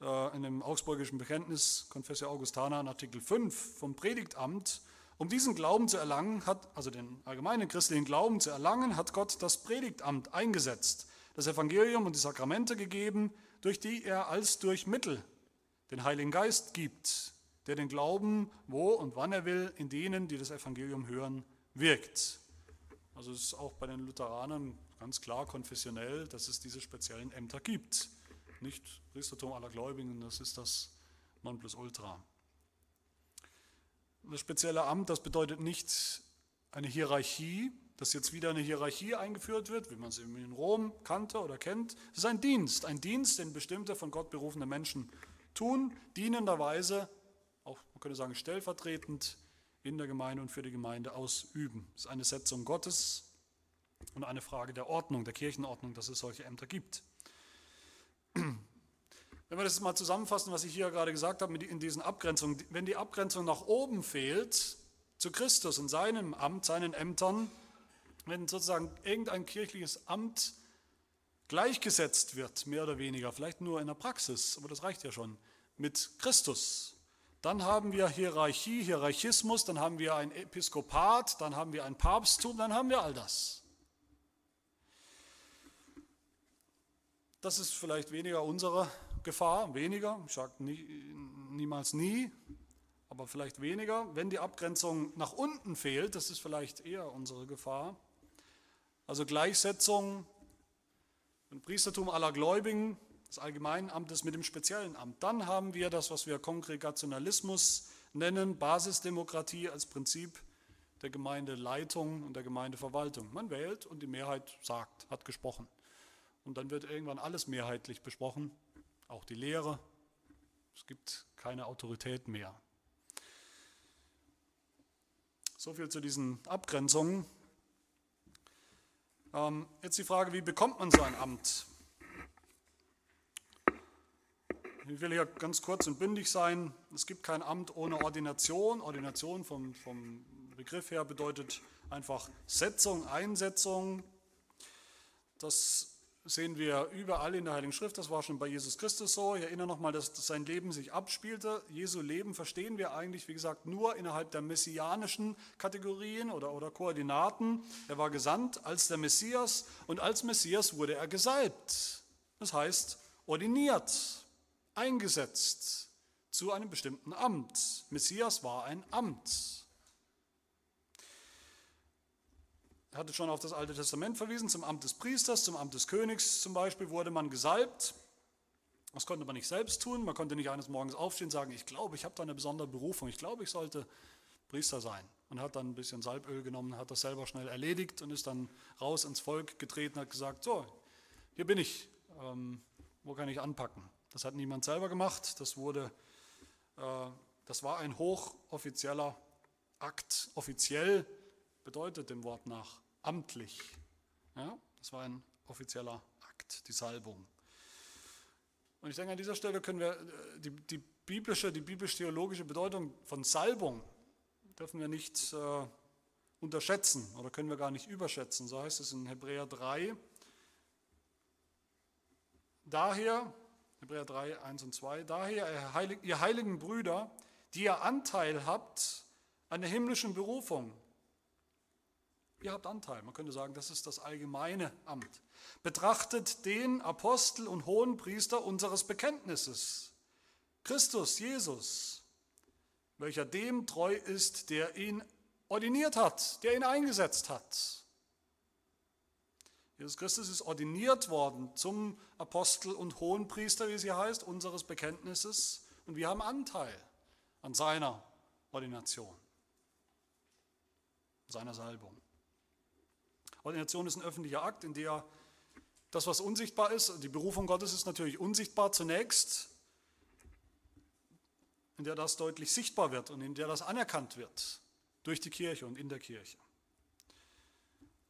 äh, in dem Augsburgischen Bekenntnis, Confessio Augustana, in Artikel 5 vom Predigtamt, um diesen Glauben zu erlangen, hat, also den allgemeinen christlichen Glauben zu erlangen, hat Gott das Predigtamt eingesetzt, das Evangelium und die Sakramente gegeben, durch die er als durch Mittel den Heiligen Geist gibt, der den Glauben, wo und wann er will, in denen, die das Evangelium hören, wirkt. Also es ist auch bei den Lutheranern ganz klar konfessionell, dass es diese speziellen Ämter gibt. Nicht Priestertum aller Gläubigen, das ist das Nonplusultra. Das spezielle Amt, das bedeutet nicht eine Hierarchie, dass jetzt wieder eine Hierarchie eingeführt wird, wie man es in Rom kannte oder kennt. Es ist ein Dienst, ein Dienst, den bestimmte von Gott berufene Menschen tun, dienenderweise, auch man könnte sagen stellvertretend in der Gemeinde und für die Gemeinde ausüben. Es ist eine Setzung Gottes und eine Frage der Ordnung, der Kirchenordnung, dass es solche Ämter gibt. Wenn wir das mal zusammenfassen, was ich hier gerade gesagt habe in diesen Abgrenzungen, wenn die Abgrenzung nach oben fehlt zu Christus und seinem Amt, seinen Ämtern, wenn sozusagen irgendein kirchliches Amt gleichgesetzt wird, mehr oder weniger, vielleicht nur in der Praxis, aber das reicht ja schon, mit Christus, dann haben wir Hierarchie, Hierarchismus, dann haben wir ein Episkopat, dann haben wir ein Papsttum, dann haben wir all das. Das ist vielleicht weniger unsere Gefahr, weniger, ich sage nie, niemals nie, aber vielleicht weniger. Wenn die Abgrenzung nach unten fehlt, das ist vielleicht eher unsere Gefahr. Also Gleichsetzung von Priestertum aller Gläubigen, des allgemeinen Amtes mit dem speziellen Amt. Dann haben wir das, was wir Kongregationalismus nennen, Basisdemokratie als Prinzip der Gemeindeleitung und der Gemeindeverwaltung. Man wählt und die Mehrheit sagt, hat gesprochen. Und dann wird irgendwann alles mehrheitlich besprochen, auch die Lehre. Es gibt keine Autorität mehr. So viel zu diesen Abgrenzungen. Ähm, jetzt die Frage, wie bekommt man so ein Amt? Ich will hier ganz kurz und bündig sein. Es gibt kein Amt ohne Ordination. Ordination vom, vom Begriff her bedeutet einfach Setzung, Einsetzung. Das sehen wir überall in der Heiligen Schrift. Das war schon bei Jesus Christus so. Ich erinnere nochmal, dass sein Leben sich abspielte. Jesu Leben verstehen wir eigentlich, wie gesagt, nur innerhalb der messianischen Kategorien oder, oder Koordinaten. Er war gesandt als der Messias und als Messias wurde er gesalbt. Das heißt, ordiniert. eingesetzt zu einem bestimmten Amt. Messias war ein Amt. Er hatte schon auf das Alte Testament verwiesen, zum Amt des Priesters, zum Amt des Königs zum Beispiel wurde man gesalbt. Das konnte man nicht selbst tun. Man konnte nicht eines Morgens aufstehen und sagen, ich glaube, ich habe da eine besondere Berufung. Ich glaube, ich sollte Priester sein. Und hat dann ein bisschen Salböl genommen, hat das selber schnell erledigt und ist dann raus ins Volk getreten, hat gesagt, so, hier bin ich, ähm, wo kann ich anpacken? Das hat niemand selber gemacht, das wurde, äh, das war ein hochoffizieller Akt. Offiziell bedeutet dem Wort nach amtlich. Ja, das war ein offizieller Akt, die Salbung. Und ich denke, an dieser Stelle können wir äh, die, die biblische, die biblisch-theologische Bedeutung von Salbung dürfen wir nicht äh, unterschätzen oder können wir gar nicht überschätzen. So heißt es in Hebräer 3. Daher, Hebräer 3, 1 und 2, daher, ihr heiligen Brüder, die ihr Anteil habt an der himmlischen Berufung. Ihr habt Anteil, man könnte sagen, das ist das allgemeine Amt. Betrachtet den Apostel und hohen Priester unseres Bekenntnisses, Christus, Jesus, welcher dem treu ist, der ihn ordiniert hat, der ihn eingesetzt hat. Jesus Christus ist ordiniert worden zum Apostel und Hohenpriester, wie es hier heißt, unseres Bekenntnisses. Und wir haben Anteil an seiner Ordination, seiner Salbung. Ordination ist ein öffentlicher Akt, in der das, was unsichtbar ist, die Berufung Gottes ist natürlich unsichtbar zunächst, in der das deutlich sichtbar wird und in der das anerkannt wird durch die Kirche und in der Kirche.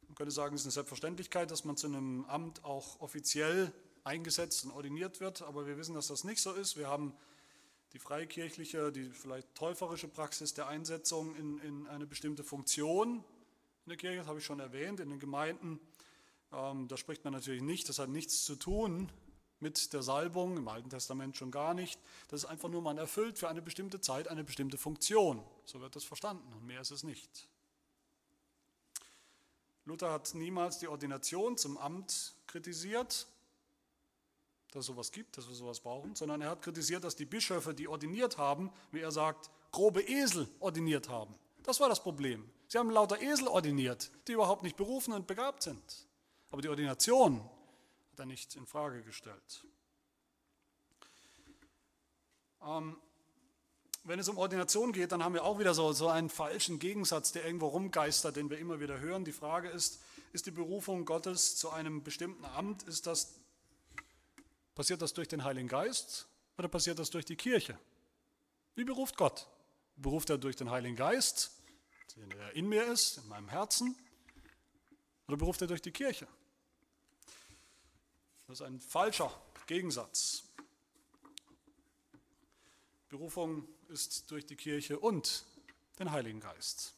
Man könnte sagen, es ist eine Selbstverständlichkeit, dass man zu einem Amt auch offiziell eingesetzt und ordiniert wird, aber wir wissen, dass das nicht so ist. Wir haben die freikirchliche, die vielleicht täuferische Praxis der Einsetzung in, in eine bestimmte Funktion in der Kirche, das habe ich schon erwähnt, in den Gemeinden. Ähm, da spricht man natürlich nicht, das hat nichts zu tun mit der Salbung, im Alten Testament schon gar nicht. Das ist einfach nur, man erfüllt für eine bestimmte Zeit eine bestimmte Funktion. So wird das verstanden und mehr ist es nicht. Luther hat niemals die Ordination zum Amt kritisiert, dass es sowas gibt, dass wir sowas brauchen, sondern er hat kritisiert, dass die Bischöfe, die ordiniert haben, wie er sagt, grobe Esel ordiniert haben. Das war das Problem. Sie haben lauter Esel ordiniert, die überhaupt nicht berufen und begabt sind. Aber die Ordination hat er nicht in Frage gestellt. Ähm, wenn es um Ordination geht, dann haben wir auch wieder so, so einen falschen Gegensatz, der irgendwo rumgeistert, den wir immer wieder hören. Die Frage ist, ist die Berufung Gottes zu einem bestimmten Amt, ist das, passiert das durch den Heiligen Geist oder passiert das durch die Kirche? Wie beruft Gott? Beruft er durch den Heiligen Geist, der in mir ist, in meinem Herzen, oder beruft er durch die Kirche? Das ist ein falscher Gegensatz. Berufung ist durch die Kirche und den Heiligen Geist.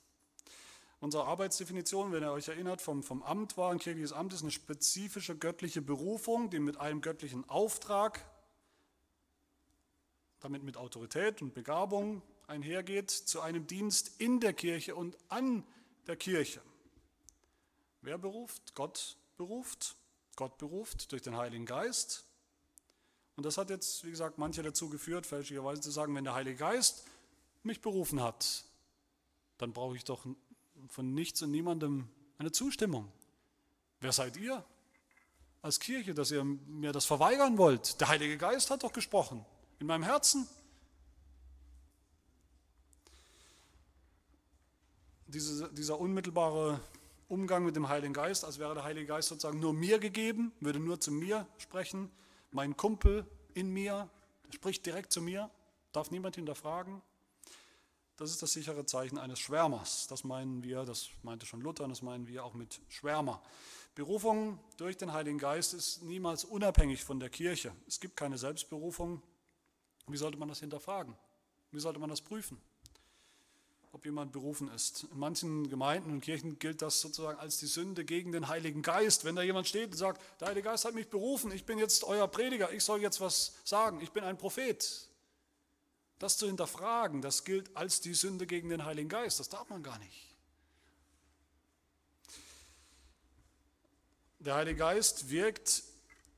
Unsere Arbeitsdefinition, wenn ihr euch erinnert, vom, vom Amt war, ein kirchliches Amt ist eine spezifische göttliche Berufung, die mit einem göttlichen Auftrag, damit mit Autorität und Begabung einhergeht, zu einem Dienst in der Kirche und an der Kirche. Wer beruft? Gott beruft. Gott beruft durch den Heiligen Geist. Und das hat jetzt, wie gesagt, manche dazu geführt, fälschlicherweise zu sagen, wenn der Heilige Geist mich berufen hat, dann brauche ich doch von nichts und niemandem eine Zustimmung. Wer seid ihr als Kirche, dass ihr mir das verweigern wollt? Der Heilige Geist hat doch gesprochen in meinem Herzen. Diese, dieser unmittelbare Umgang mit dem Heiligen Geist, als wäre der Heilige Geist sozusagen nur mir gegeben, würde nur zu mir sprechen. Mein Kumpel in mir, spricht direkt zu mir, darf niemand hinterfragen. Das ist das sichere Zeichen eines Schwärmers. Das meinen wir, das meinte schon Luther, das meinen wir auch mit Schwärmer. Berufung durch den Heiligen Geist ist niemals unabhängig von der Kirche. Es gibt keine Selbstberufung. Wie sollte man das hinterfragen? Wie sollte man das prüfen? Ob jemand berufen ist. In manchen Gemeinden und Kirchen gilt das sozusagen als die Sünde gegen den Heiligen Geist. Wenn da jemand steht und sagt, der Heilige Geist hat mich berufen, ich bin jetzt euer Prediger, ich soll jetzt was sagen, ich bin ein Prophet. Das zu hinterfragen, das gilt als die Sünde gegen den Heiligen Geist. Das darf man gar nicht. Der Heilige Geist wirkt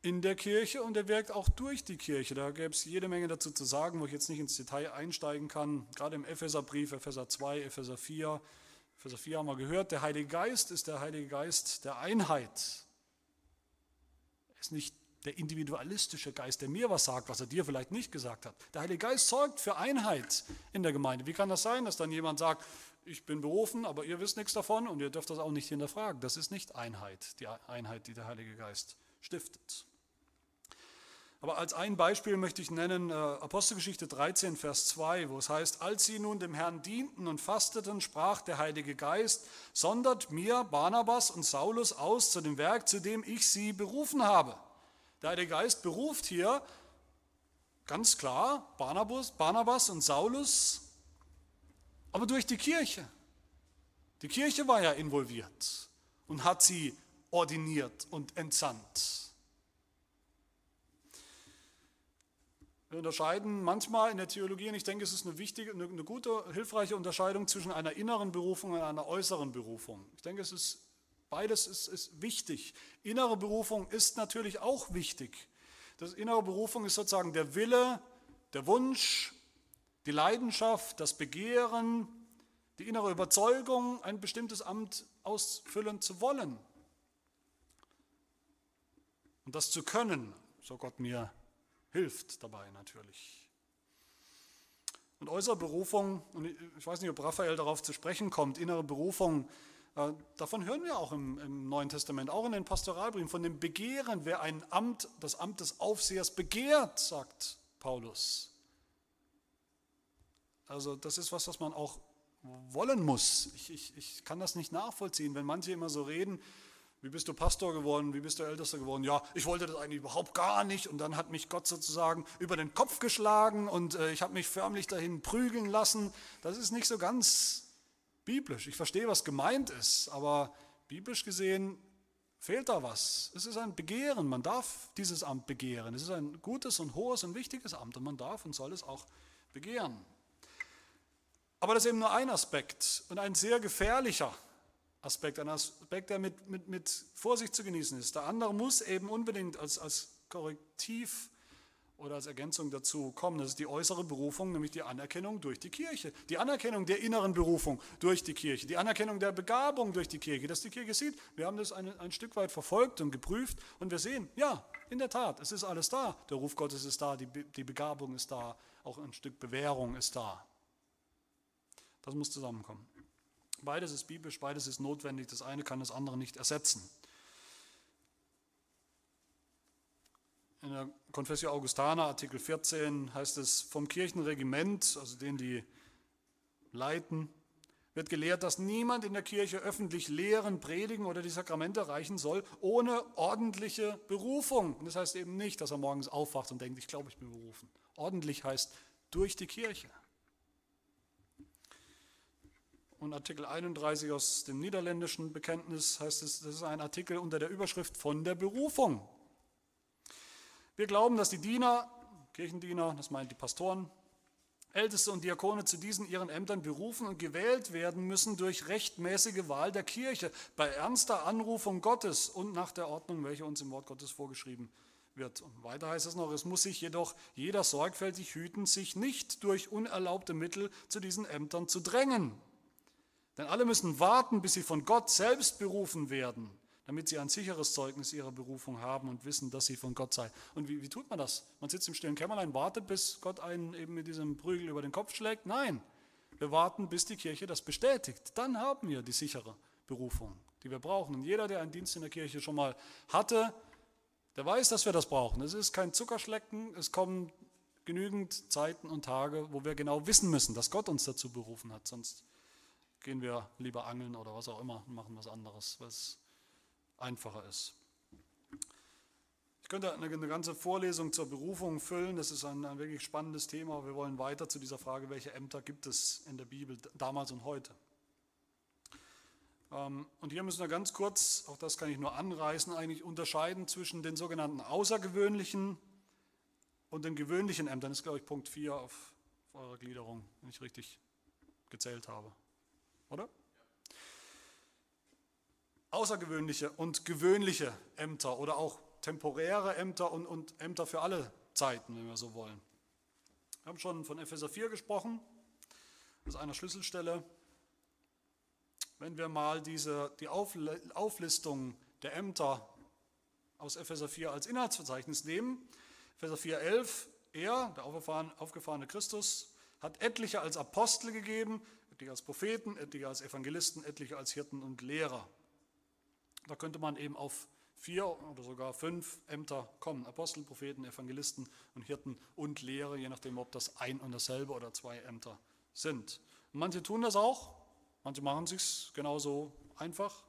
in der Kirche und er wirkt auch durch die Kirche. Da gäbe es jede Menge dazu zu sagen, wo ich jetzt nicht ins Detail einsteigen kann. Gerade im Epheserbrief, Epheser 2, Epheser 4. Epheser 4 haben wir gehört, der Heilige Geist ist der Heilige Geist der Einheit. Er ist nicht der individualistische Geist, der mir was sagt, was er dir vielleicht nicht gesagt hat. Der Heilige Geist sorgt für Einheit in der Gemeinde. Wie kann das sein, dass dann jemand sagt, ich bin berufen, aber ihr wisst nichts davon und ihr dürft das auch nicht hinterfragen. Das ist nicht Einheit, die Einheit, die der Heilige Geist stiftet. Aber als ein Beispiel möchte ich nennen äh, Apostelgeschichte 13, Vers 2, wo es heißt, als sie nun dem Herrn dienten und fasteten, sprach der Heilige Geist, sondert mir Barnabas und Saulus aus zu dem Werk, zu dem ich sie berufen habe. Der Heilige Geist beruft hier ganz klar Barnabas, Barnabas und Saulus, aber durch die Kirche. Die Kirche war ja involviert und hat sie ordiniert und entsandt. Wir unterscheiden manchmal in der Theologie, und ich denke, es ist eine wichtige, eine, eine gute, hilfreiche Unterscheidung zwischen einer inneren Berufung und einer äußeren Berufung. Ich denke, es ist beides ist, ist wichtig. Innere Berufung ist natürlich auch wichtig. Das innere Berufung ist sozusagen der Wille, der Wunsch, die Leidenschaft, das Begehren, die innere Überzeugung, ein bestimmtes Amt ausfüllen zu wollen. Und das zu können, so Gott mir hilft dabei natürlich. Und äußere Berufung, und ich weiß nicht, ob Raphael darauf zu sprechen kommt, innere Berufung, äh, davon hören wir auch im, im, Neuen Testament, auch in den Pastoralbriefen, von dem Begehren, wer ein Amt, das Amt des Aufsehers begehrt, sagt Paulus. Also das ist was, was man auch wollen muss. Ich, ich, ich kann das nicht nachvollziehen, wenn manche immer so reden, wie bist du Pastor geworden? Wie bist du Ältester geworden? Ja, ich wollte das eigentlich überhaupt gar nicht. Und dann hat mich Gott sozusagen über den Kopf geschlagen und äh, ich habe mich förmlich dahin prügeln lassen. Das ist nicht so ganz biblisch. Ich verstehe, was gemeint ist, aber biblisch gesehen fehlt da was. Es ist ein Begehren. Man darf dieses Amt begehren. Es ist ein gutes und hohes und wichtiges Amt und man darf und soll es auch begehren. Aber das ist eben nur ein Aspekt und ein sehr gefährlicher Aspekt, ein Aspekt, der mit, mit, mit Vorsicht zu genießen ist. Der andere muss eben unbedingt als, als Korrektiv oder als Ergänzung dazu kommen. Das ist die äußere Berufung, nämlich die Anerkennung durch die Kirche. Die Anerkennung der inneren Berufung durch die Kirche. Die Anerkennung der Begabung durch die Kirche. Dass die Kirche sieht, wir haben das ein, ein Stück weit verfolgt und geprüft und wir sehen, ja, in der Tat, es ist alles da. Der Ruf Gottes ist da, die, die Begabung ist da, auch ein Stück Bewährung ist da. Das muss zusammenkommen. Beides ist biblisch, beides ist notwendig, das eine kann das andere nicht ersetzen. In der Confessio Augustana, Artikel 14, heißt es, vom Kirchenregiment, also den die leiten, wird gelehrt, dass niemand in der Kirche öffentlich lehren, predigen oder die Sakramente reichen soll, ohne ordentliche Berufung. Und das heißt eben nicht, dass er morgens aufwacht und denkt, ich glaube, ich bin berufen. Ordentlich heißt durch die Kirche und Artikel 31 aus dem niederländischen Bekenntnis heißt es, das ist ein Artikel unter der Überschrift von der Berufung. Wir glauben, dass die Diener, Kirchendiener, das meint die Pastoren, Älteste und Diakone zu diesen ihren Ämtern berufen und gewählt werden müssen durch rechtmäßige Wahl der Kirche, bei ernster Anrufung Gottes und nach der Ordnung, welche uns im Wort Gottes vorgeschrieben wird. Und weiter heißt es noch, es muss sich jedoch jeder sorgfältig hüten, sich nicht durch unerlaubte Mittel zu diesen Ämtern zu drängen. Denn alle müssen warten, bis sie von Gott selbst berufen werden, damit sie ein sicheres Zeugnis ihrer Berufung haben und wissen, dass sie von Gott sei. Und wie, wie tut man das? Man sitzt im stillen Kämmerlein, wartet, bis Gott einen eben mit diesem Prügel über den Kopf schlägt? Nein, wir warten, bis die Kirche das bestätigt. Dann haben wir die sichere Berufung, die wir brauchen. Und jeder, der einen Dienst in der Kirche schon mal hatte, der weiß, dass wir das brauchen. Es ist kein Zuckerschlecken, es kommen genügend Zeiten und Tage, wo wir genau wissen müssen, dass Gott uns dazu berufen hat. Sonst gehen wir lieber angeln oder was auch immer und machen was anderes, was einfacher ist. Ich könnte eine, eine ganze Vorlesung zur Berufung füllen. Das ist ein, ein wirklich spannendes Thema. Wir wollen weiter zu dieser Frage, welche Ämter gibt es in der Bibel damals und heute. Ähm, und hier müssen wir ganz kurz, auch das kann ich nur anreißen, eigentlich unterscheiden zwischen den sogenannten außergewöhnlichen und den gewöhnlichen Ämtern. Das ist, glaube ich, Punkt 4 auf eurer Gliederung, wenn ich richtig gezählt habe oder? Außergewöhnliche und gewöhnliche Ämter oder auch temporäre Ämter und, und Ämter für alle Zeiten, wenn wir so wollen. Wir haben schon von Epheser 4 gesprochen, das ist eine Schlüsselstelle. Wenn wir mal diese, die Auflistung der Ämter aus Epheser 4 als Inhaltsverzeichnis nehmen, Epheser 4, 11, er, der aufgefahrene Christus, hat etliche als Apostel gegeben, etliche als Propheten, etliche als Evangelisten, etliche als Hirten und Lehrer. Da könnte man eben auf vier oder sogar fünf Ämter kommen. Apostel, Propheten, Evangelisten und Hirten und Lehrer, je nachdem, ob das ein und dasselbe oder zwei Ämter sind. Manche tun das auch, manche machen es sich genauso einfach.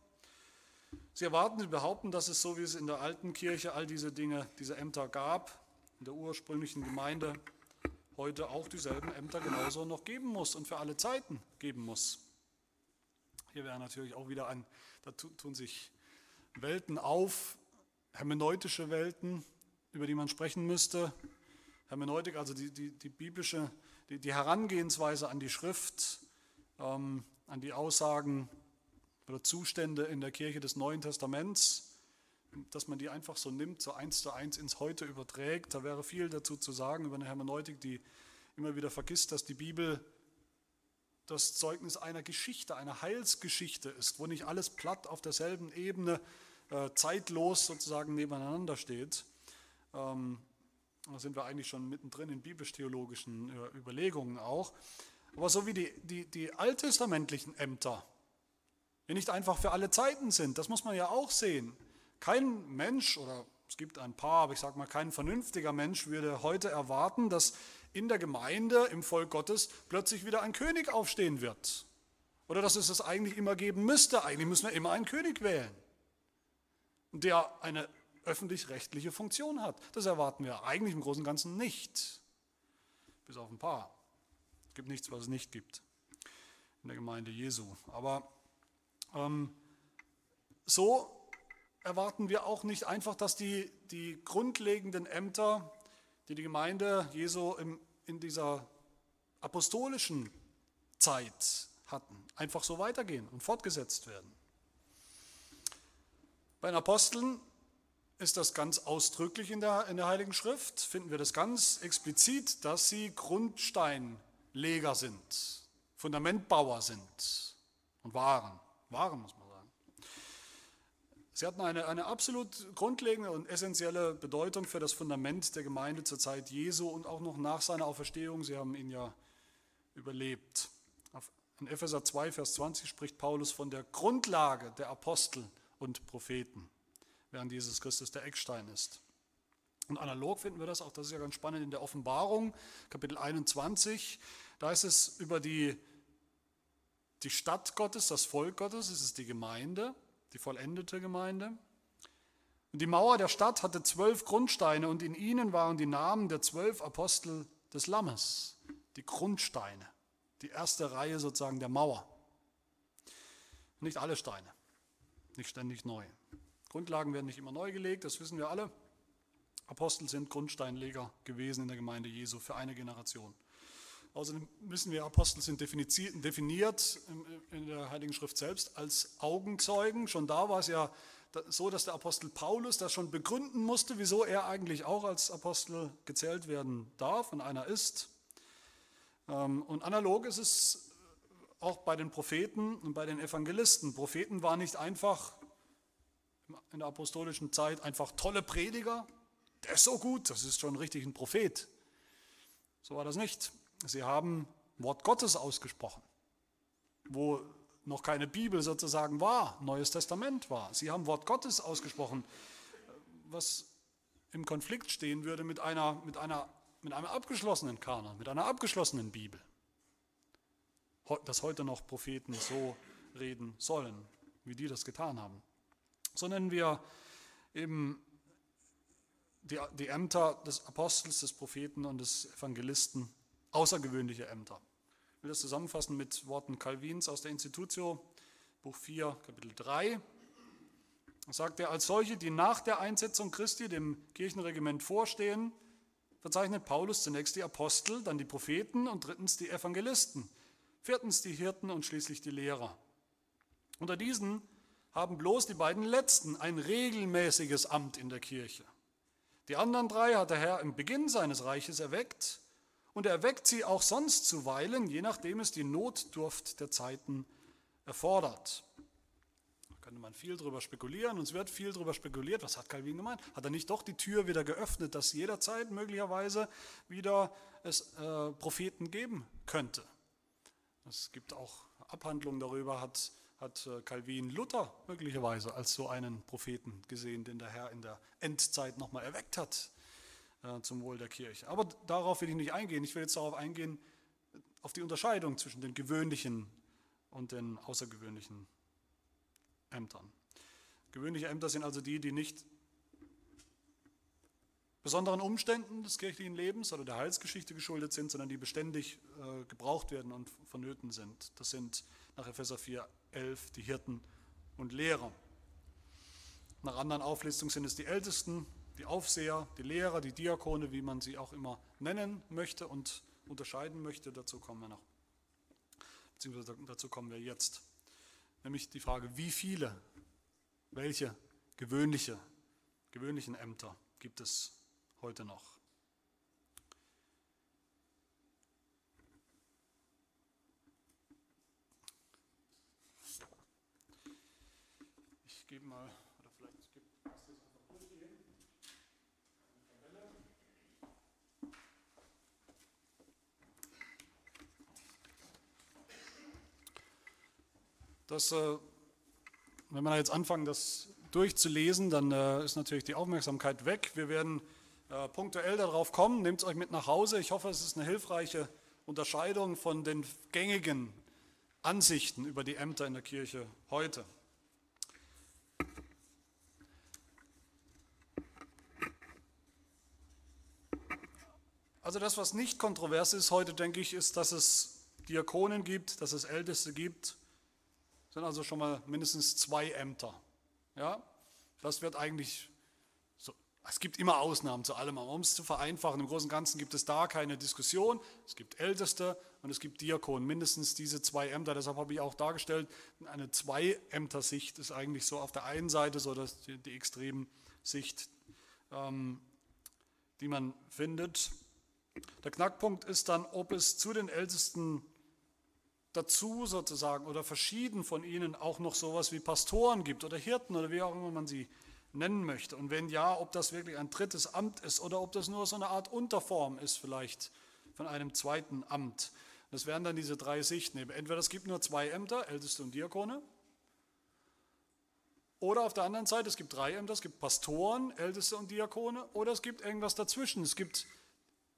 Sie erwarten, sie behaupten, dass es so wie es in der alten Kirche all diese Dinge, diese Ämter gab, in der ursprünglichen Gemeinde, heute auch dieselben Ämter genauso noch geben muss und für alle Zeiten geben muss. Hier wäre natürlich auch wieder ein, da tun sich Welten auf, hermeneutische Welten, über die man sprechen müsste. Hermeneutik, also die, die, die biblische, die, die, Herangehensweise an die Schrift, ähm, an die Aussagen oder Zustände in der Kirche des Neuen Testaments, dass man die einfach so nimmt, so eins zu eins ins Heute überträgt. Da wäre viel dazu zu sagen über eine Hermeneutik, die immer wieder vergisst, dass die Bibel das Zeugnis einer Geschichte, einer Heilsgeschichte ist, wo nicht alles platt auf derselben Ebene äh, zeitlos sozusagen nebeneinander steht. Ähm, da sind wir eigentlich schon mittendrin in biblisch-theologischen äh, Überlegungen auch. Aber so wie die, die, die alttestamentlichen Ämter, die nicht einfach für alle Zeiten sind, das muss man ja auch sehen. Kein Mensch, oder es gibt ein paar, aber ich sage mal, kein vernünftiger Mensch würde heute erwarten, dass in der Gemeinde, im Volk Gottes, plötzlich wieder ein König aufstehen wird. Oder dass es das eigentlich immer geben müsste. Eigentlich müssen wir immer einen König wählen, der eine öffentlich-rechtliche Funktion hat. Das erwarten wir eigentlich im Großen und Ganzen nicht. Bis auf ein paar. Es gibt nichts, was es nicht gibt in der Gemeinde Jesu. Aber ähm, so erwarten wir auch nicht einfach, dass die, die grundlegenden Ämter die die Gemeinde Jesu in dieser apostolischen Zeit hatten, einfach so weitergehen und fortgesetzt werden. Bei den Aposteln ist das ganz ausdrücklich in der, in der Heiligen Schrift, finden wir das ganz explizit, dass sie Grundsteinleger sind, Fundamentbauer sind und waren, waren muss man Sie hatten eine, eine absolut grundlegende und essentielle Bedeutung für das Fundament der Gemeinde zur Zeit Jesu und auch noch nach seiner Auferstehung. Sie haben ihn ja überlebt. In Epheser 2, Vers 20 spricht Paulus von der Grundlage der Apostel und Propheten, während Jesus Christus der Eckstein ist. Und analog finden wir das auch, das ist ja ganz spannend, in der Offenbarung, Kapitel 21. Da ist es über die, die Stadt Gottes, das Volk Gottes, es ist die Gemeinde die vollendete Gemeinde. Und die Mauer der Stadt hatte zwölf Grundsteine und in ihnen waren die Namen der zwölf Apostel des Lammes, die Grundsteine, die erste Reihe sozusagen der Mauer. Nicht alle Steine, nicht ständig neu. Grundlagen werden nicht immer neu gelegt, das wissen wir alle. Apostel sind Grundsteinleger gewesen in der Gemeinde Jesu für eine Generation. Außerdem wissen wir, Apostel sind definiert in der Heiligen Schrift selbst als Augenzeugen. Schon da war es ja so, dass der Apostel Paulus das schon begründen musste, wieso er eigentlich auch als Apostel gezählt werden darf und einer ist. Ähm, und analog ist es auch bei den Propheten und bei den Evangelisten. Propheten waren nicht einfach in der apostolischen Zeit einfach tolle Prediger. Der ist so gut, das ist schon richtig ein Prophet. So war das nicht. Sie haben Wort Gottes ausgesprochen, wo noch keine Bibel sozusagen war, Neues Testament war. Sie haben Wort Gottes ausgesprochen, was im Konflikt stehen würde mit einer, mit einer, mit einem abgeschlossenen Kanon, mit einer abgeschlossenen Bibel. Dass heute noch Propheten so reden sollen, wie die das getan haben. So nennen wir eben die, die Ämter des Apostels, des Propheten und des Evangelisten außergewöhnliche Ämter. Ich will das zusammenfassen mit Worten Calvins aus der Institutio, Buch 4, Kapitel 3. Da sagt er, als solche, die nach der Einsetzung Christi dem Kirchenregiment vorstehen, verzeichnet Paulus zunächst die Apostel, dann die Propheten und drittens die Evangelisten, viertens die Hirten und schließlich die Lehrer. Unter diesen haben bloß die beiden letzten ein regelmäßiges Amt in der Kirche. Die anderen drei hat der Herr im Beginn seines Reiches erweckt und er erweckt sie auch sonst zuweilen, je nachdem es die Notdurft der Zeiten erfordert. Da könnte man viel drüber spekulieren und es wird viel drüber spekuliert. Was hat Calvin gemeint? Hat er nicht doch die Tür wieder geöffnet, dass jederzeit möglicherweise wieder es äh, Propheten geben könnte? Es gibt auch Abhandlungen darüber, hat, hat äh, Calvin Luther möglicherweise als so einen Propheten gesehen, den der Herr in der Endzeit nochmal erweckt hat äh, zum Wohl der Kirche. Aber darauf will ich nicht eingehen. Ich will jetzt darauf eingehen, auf die Unterscheidung zwischen den gewöhnlichen und den außergewöhnlichen Ämtern. Gewöhnliche Ämter sind also die, die nicht besonderen Umständen des kirchlichen Lebens oder der Heilsgeschichte geschuldet sind, sondern die beständig äh, gebraucht werden und vonnöten sind. Das sind nach Epheser 4, 11 die Hirten und Lehrer. Nach anderen Auflistungen sind es die Ältesten, die Aufseher, die Lehrer, die Diakone, wie man sie auch immer nennen möchte und unterscheiden möchte. Dazu kommen wir noch, beziehungsweise dazu kommen wir jetzt. Nämlich die Frage, wie viele, welche gewöhnliche, gewöhnlichen Ämter gibt es heute noch. Ich gebe mal, oder vielleicht gibt es das einfach hier hin. Das, äh, wenn wir jetzt anfangen, das durchzulesen, dann äh, ist natürlich die Aufmerksamkeit weg. Wir werden äh, punktuell darauf kommen. Nehmt es euch mit nach Hause. Ich hoffe, es ist eine hilfreiche Unterscheidung von den gängigen Ansichten über die Ämter in der Kirche heute. Also das, was nicht kontrovers ist heute, denke ich, ist, dass es Diakonen gibt, dass es Älteste gibt. Sind also schon mal mindestens zwei Ämter. Ja, das wird eigentlich es gibt immer Ausnahmen zu allem, aber um es zu vereinfachen, im Großen und Ganzen gibt es da keine Diskussion. Es gibt Älteste und es gibt Diakonen, mindestens diese zwei Ämter. Deshalb habe ich auch dargestellt, eine Zwei-Ämter-Sicht ist eigentlich so auf der einen Seite so dass die, die Extremsicht, ähm, die man findet. Der Knackpunkt ist dann, ob es zu den Ältesten dazu sozusagen oder verschieden von ihnen auch noch sowas wie Pastoren gibt oder Hirten oder wie auch immer man sie nennen möchte. Und wenn ja, ob das wirklich ein drittes Amt ist oder ob das nur so eine Art Unterform ist vielleicht von einem zweiten Amt. Das wären dann diese drei Sichten. Entweder es gibt nur zwei Ämter, Älteste und Diakone, oder auf der anderen Seite, es gibt drei Ämter, es gibt Pastoren, Älteste und Diakone, oder es gibt irgendwas dazwischen. Es gibt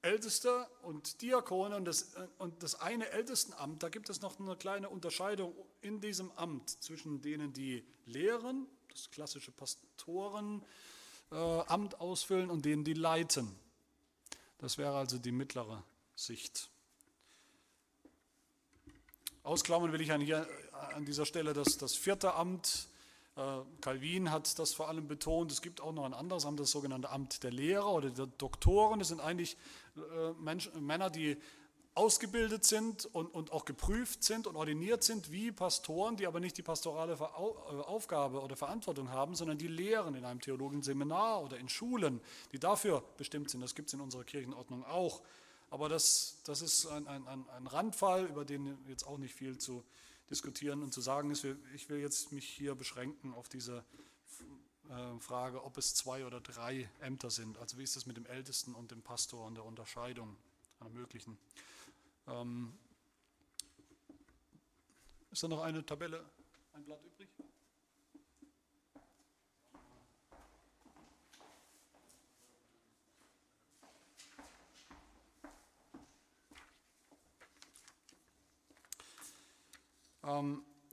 Älteste und Diakone und das, und das eine Ältestenamt, da gibt es noch eine kleine Unterscheidung in diesem Amt zwischen denen, die lehren das klassische Pastorenamt äh, ausfüllen und denen die leiten. Das wäre also die mittlere Sicht. Ausklammern will ich an, hier, an dieser Stelle das, das vierte Amt. Äh, Calvin hat das vor allem betont. Es gibt auch noch ein anderes Amt, das sogenannte Amt der Lehrer oder der Doktoren. Das sind eigentlich äh, Menschen, Männer, die ausgebildet sind und, und auch geprüft sind und ordiniert sind wie Pastoren, die aber nicht die pastorale äh, Aufgabe oder Verantwortung haben, sondern die lehren in einem theologischen Seminar oder in Schulen, die dafür bestimmt sind. Das gibt es in unserer Kirchenordnung auch. Aber das, das ist ein, ein, ein Randfall, über den jetzt auch nicht viel zu diskutieren und zu sagen ist. Ich will jetzt mich hier beschränken auf diese äh, Frage, ob es zwei oder drei Ämter sind. Also wie ist es mit dem Ältesten und dem Pastor und der Unterscheidung einer möglichen. Ähm, ist da noch eine Tabelle, ein Blatt übrig?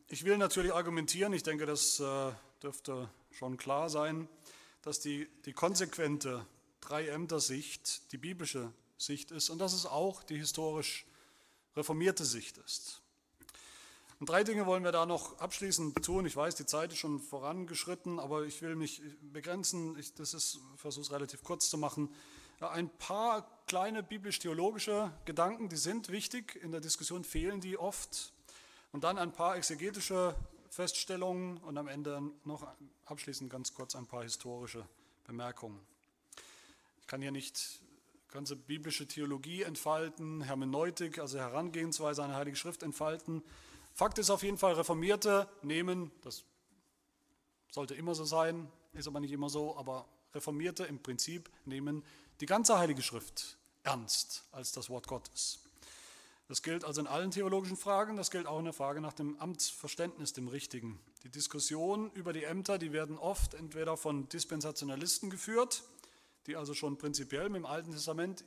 Ich will natürlich argumentieren, ich denke, das äh, dürfte schon klar sein, dass die, die konsequente Drei-Ämter-Sicht die biblische Sicht ist und dass es auch die historisch reformierte Sicht ist. Und drei Dinge wollen wir da noch abschließend tun. Ich weiß, die Zeit ist schon vorangeschritten, aber ich will mich begrenzen. Ich versuche es relativ kurz zu machen. Ein paar kleine biblisch-theologische Gedanken, die sind wichtig. In der Diskussion fehlen die oft. Und dann ein paar exegetische Feststellungen und am Ende noch abschließend ganz kurz ein paar historische Bemerkungen. Ich kann hier nicht ganze biblische Theologie entfalten, Hermeneutik, also Herangehensweise an die Heilige Schrift entfalten. Fakt ist auf jeden Fall, Reformierte nehmen, das sollte immer so sein, ist aber nicht immer so, aber Reformierte im Prinzip nehmen die ganze Heilige Schrift ernst als das Wort Gottes. Das gilt also in allen theologischen Fragen, das gilt auch in der Frage nach dem Amtsverständnis, dem richtigen. Die Diskussionen über die Ämter, die werden oft entweder von Dispensationalisten geführt, die also schon prinzipiell mit dem Alten Testament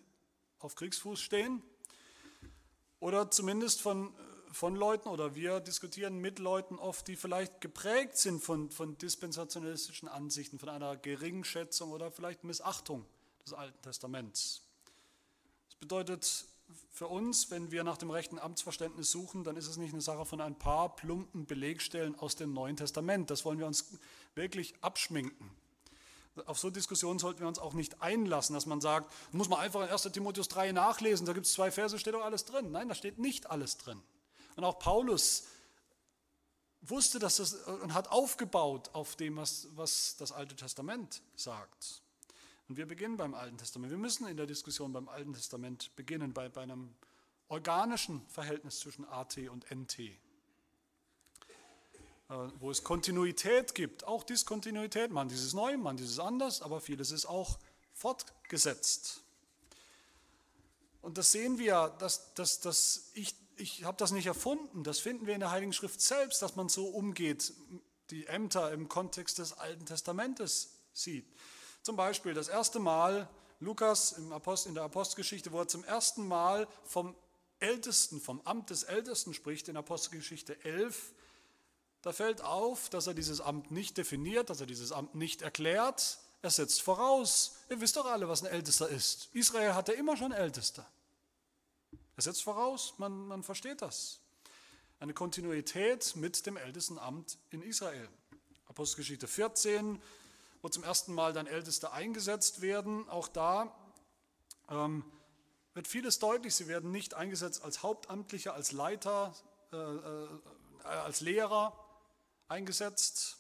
auf Kriegsfuß stehen, oder zumindest von, von Leuten, oder wir diskutieren mit Leuten oft, die vielleicht geprägt sind von, von dispensationalistischen Ansichten, von einer Geringschätzung oder vielleicht Missachtung des Alten Testaments. Das bedeutet für uns, wenn wir nach dem rechten Amtsverständnis suchen, dann ist es nicht eine Sache von ein paar plumpen Belegstellen aus dem Neuen Testament. Das wollen wir uns wirklich abschminken. Auf so Diskussionen sollten wir uns auch nicht einlassen, dass man sagt, muss man einfach in 1 Timotheus 3 nachlesen, da gibt es zwei Verse, steht doch alles drin. Nein, da steht nicht alles drin. Und auch Paulus wusste dass das und hat aufgebaut auf dem, was, was das Alte Testament sagt. Und wir beginnen beim Alten Testament. Wir müssen in der Diskussion beim Alten Testament beginnen, bei, bei einem organischen Verhältnis zwischen AT und NT. Äh, wo es Kontinuität gibt, auch Diskontinuität, man dieses neu, man dieses anders, aber vieles ist auch fortgesetzt. Und das sehen wir, dass, dass, dass ich, ich habe das nicht erfunden, das finden wir in der Heiligen Schrift selbst, dass man so umgeht, die Ämter im Kontext des Alten Testamentes sieht. Zum Beispiel das erste Mal, Lukas in der Apostelgeschichte, wo er zum ersten Mal vom Ältesten, vom Amt des Ältesten spricht, in Apostelgeschichte 11, da fällt auf, dass er dieses Amt nicht definiert, dass er dieses Amt nicht erklärt. Er setzt voraus, ihr wisst doch alle, was ein Ältester ist. Israel hatte immer schon Älteste. Er setzt voraus, man, man versteht das. Eine Kontinuität mit dem Ältestenamt in Israel. Apostelgeschichte 14, wo zum ersten Mal dann Älteste eingesetzt werden. Auch da ähm, wird vieles deutlich. Sie werden nicht eingesetzt als Hauptamtliche, als Leiter, äh, äh, als Lehrer, eingesetzt,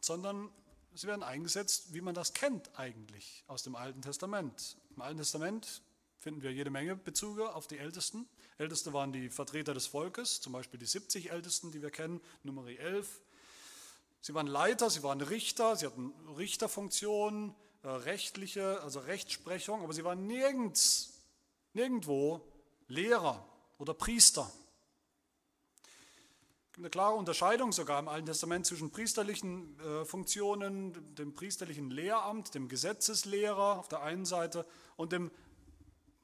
sondern sie werden eingesetzt, wie man das kennt eigentlich aus dem Alten Testament. Im Alten Testament finden wir jede Menge Bezüge auf die Ältesten. Älteste waren die Vertreter des Volkes, zum Beispiel die 70 Ältesten, die wir kennen, Nummer 11. Sie waren Leiter, sie waren Richter, sie hatten Richterfunktionen, äh, rechtliche, also Rechtsprechung, aber sie waren nirgends, nirgendwo Lehrer oder Priester eine klare Unterscheidung sogar im Alten Testament zwischen priesterlichen äh, Funktionen, dem priesterlichen Lehramt, dem Gesetzeslehrer auf der einen Seite und dem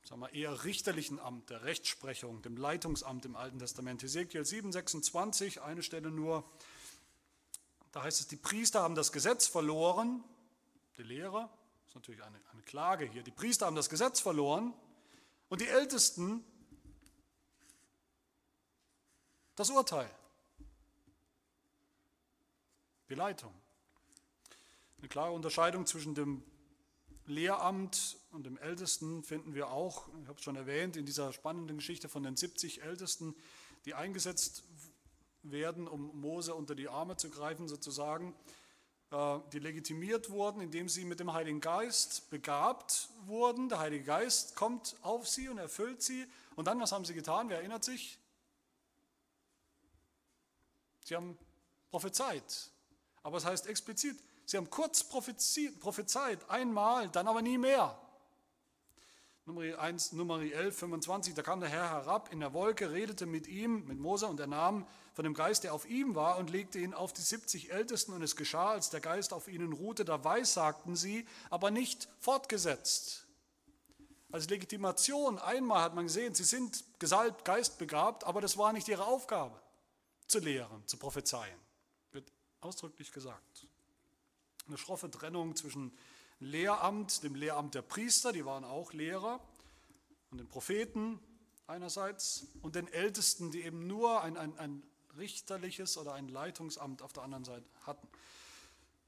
sagen wir, eher richterlichen Amt, der Rechtsprechung, dem Leitungsamt im Alten Testament. Ezekiel 7, 26, eine Stelle nur, da heißt es, die Priester haben das Gesetz verloren, die Lehrer, das ist natürlich eine, eine Klage hier, die Priester haben das Gesetz verloren. Und die Ältesten das Urteil. Die Leitung. Eine klare Unterscheidung zwischen dem Lehramt und dem Ältesten finden wir auch, ich habe es schon erwähnt, in dieser spannenden Geschichte von den 70 Ältesten, die eingesetzt werden, um Mose unter die Arme zu greifen sozusagen, äh, die legitimiert wurden, indem sie mit dem Heiligen Geist begabt wurden. Der Heilige Geist kommt auf sie und erfüllt sie. Und dann, was haben sie getan? Wer erinnert sich? Sie haben prophezeit. Aber es heißt explizit, sie haben kurz prophezeit, einmal, dann aber nie mehr. Nummer 1, Nummer 11, 25, da kam der Herr herab in der Wolke, redete mit ihm, mit Mose, und er nahm von dem Geist, der auf ihm war, und legte ihn auf die 70 Ältesten. Und es geschah, als der Geist auf ihnen ruhte, da weissagten sie, aber nicht fortgesetzt. Als Legitimation, einmal hat man gesehen, sie sind gesalbt, geistbegabt, aber das war nicht ihre Aufgabe, zu lehren, zu prophezeien ausdrücklich gesagt. Eine schroffe Trennung zwischen Lehramt, dem Lehramt der Priester, die waren auch Lehrer, und den Propheten einerseits und den Ältesten, die eben nur ein, ein, ein richterliches oder ein Leitungsamt auf der anderen Seite hatten.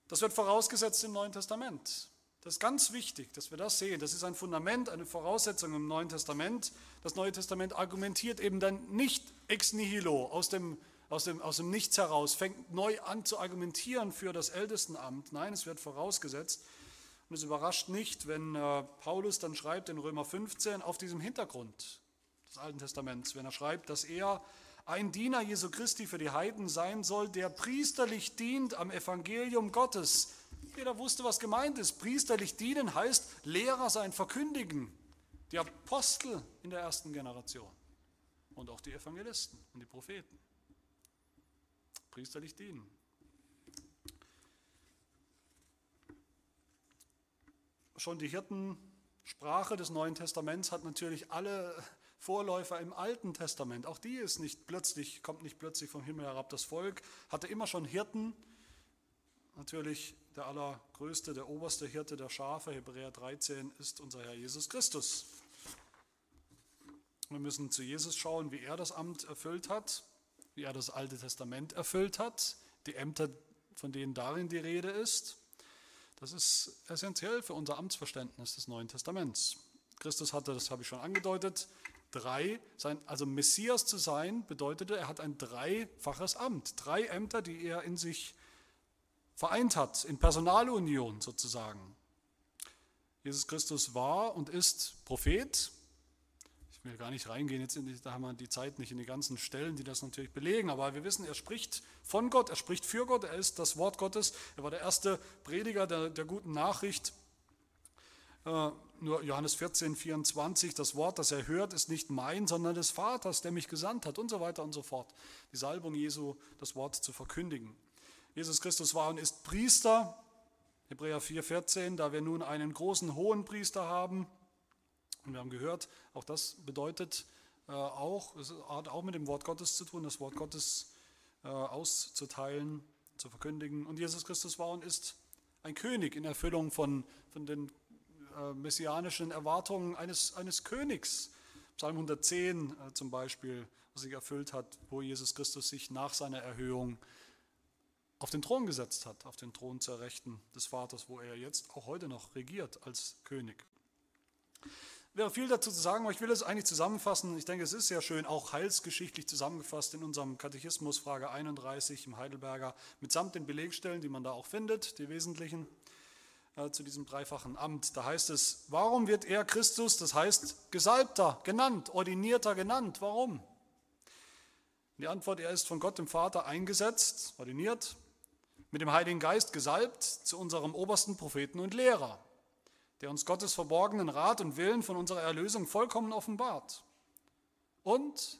Das wird vorausgesetzt im Neuen Testament. Das ist ganz wichtig, dass wir das sehen. Das ist ein Fundament, eine Voraussetzung im Neuen Testament. Das Neue Testament argumentiert eben dann nicht ex nihilo, aus dem, aus, dem, aus dem Nichts heraus, fängt neu an zu argumentieren für das Ältestenamt. Nein, es wird vorausgesetzt. Und es überrascht nicht, wenn äh, Paulus dann schreibt in Römer 15 auf diesem Hintergrund des Alten Testaments, wenn er schreibt, dass er ein Diener Jesu Christi für die Heiden sein soll, der priesterlich dient am Evangelium Gottes. Jeder wusste, was gemeint ist. Priesterlich dienen heißt Lehrer sein, verkündigen. Die Apostel in der ersten Generation und auch die Evangelisten und die Propheten. Priesterlich dienen. Schon die Hirtensprache des Neuen Testaments hat natürlich alle Vorläufer im Alten Testament. Auch die ist nicht plötzlich, kommt nicht plötzlich vom Himmel herab. Das Volk hatte immer schon Hirten. Natürlich der allergrößte, der oberste Hirte der Schafe, Hebräer 13, ist unser Herr Jesus Christus. Wir müssen zu Jesus schauen, wie er das Amt erfüllt hat, wie er das Alte Testament erfüllt hat, die Ämter, von denen darin die Rede ist. Das ist essentiell für unser Amtsverständnis des Neuen Testaments. Christus hatte, das habe ich schon angedeutet, drei, sein, also Messias zu sein, bedeutete, er hat ein dreifaches Amt, drei Ämter, die er in sich vereint hat, in Personalunion sozusagen. Jesus Christus war und ist Prophet. Ich will gar nicht reingehen, jetzt die, da haben wir die Zeit nicht in die ganzen Stellen, die das natürlich belegen, aber wir wissen, er spricht von Gott, er spricht für Gott, er ist das Wort Gottes, er war der erste Prediger der, der guten Nachricht. Äh, nur Johannes 14, 24, das Wort, das er hört, ist nicht mein, sondern des Vaters, der mich gesandt hat und so weiter und so fort. Die Salbung Jesu, das Wort zu verkündigen. Jesus Christus war und ist Priester, Hebräer 4, 14, da wir nun einen großen hohen Priester haben. Und wir haben gehört, auch das bedeutet äh, auch, es hat auch mit dem Wort Gottes zu tun, das Wort Gottes äh, auszuteilen, zu verkündigen. Und Jesus Christus war und ist ein König in Erfüllung von, von den äh, messianischen Erwartungen eines, eines Königs. Psalm 110 äh, zum Beispiel, was sich erfüllt hat, wo Jesus Christus sich nach seiner Erhöhung auf den Thron gesetzt hat, auf den Thron zur Rechten des Vaters, wo er jetzt auch heute noch regiert als König. Wäre viel dazu zu sagen, aber ich will es eigentlich zusammenfassen. Ich denke, es ist sehr schön, auch heilsgeschichtlich zusammengefasst in unserem Katechismus, Frage 31 im Heidelberger, mitsamt den Belegstellen, die man da auch findet, die wesentlichen äh, zu diesem dreifachen Amt. Da heißt es, warum wird er Christus, das heißt Gesalbter genannt, Ordinierter genannt? Warum? Die Antwort, er ist von Gott dem Vater eingesetzt, ordiniert, mit dem Heiligen Geist gesalbt zu unserem obersten Propheten und Lehrer, der uns Gottes verborgenen Rat und Willen von unserer Erlösung vollkommen offenbart. Und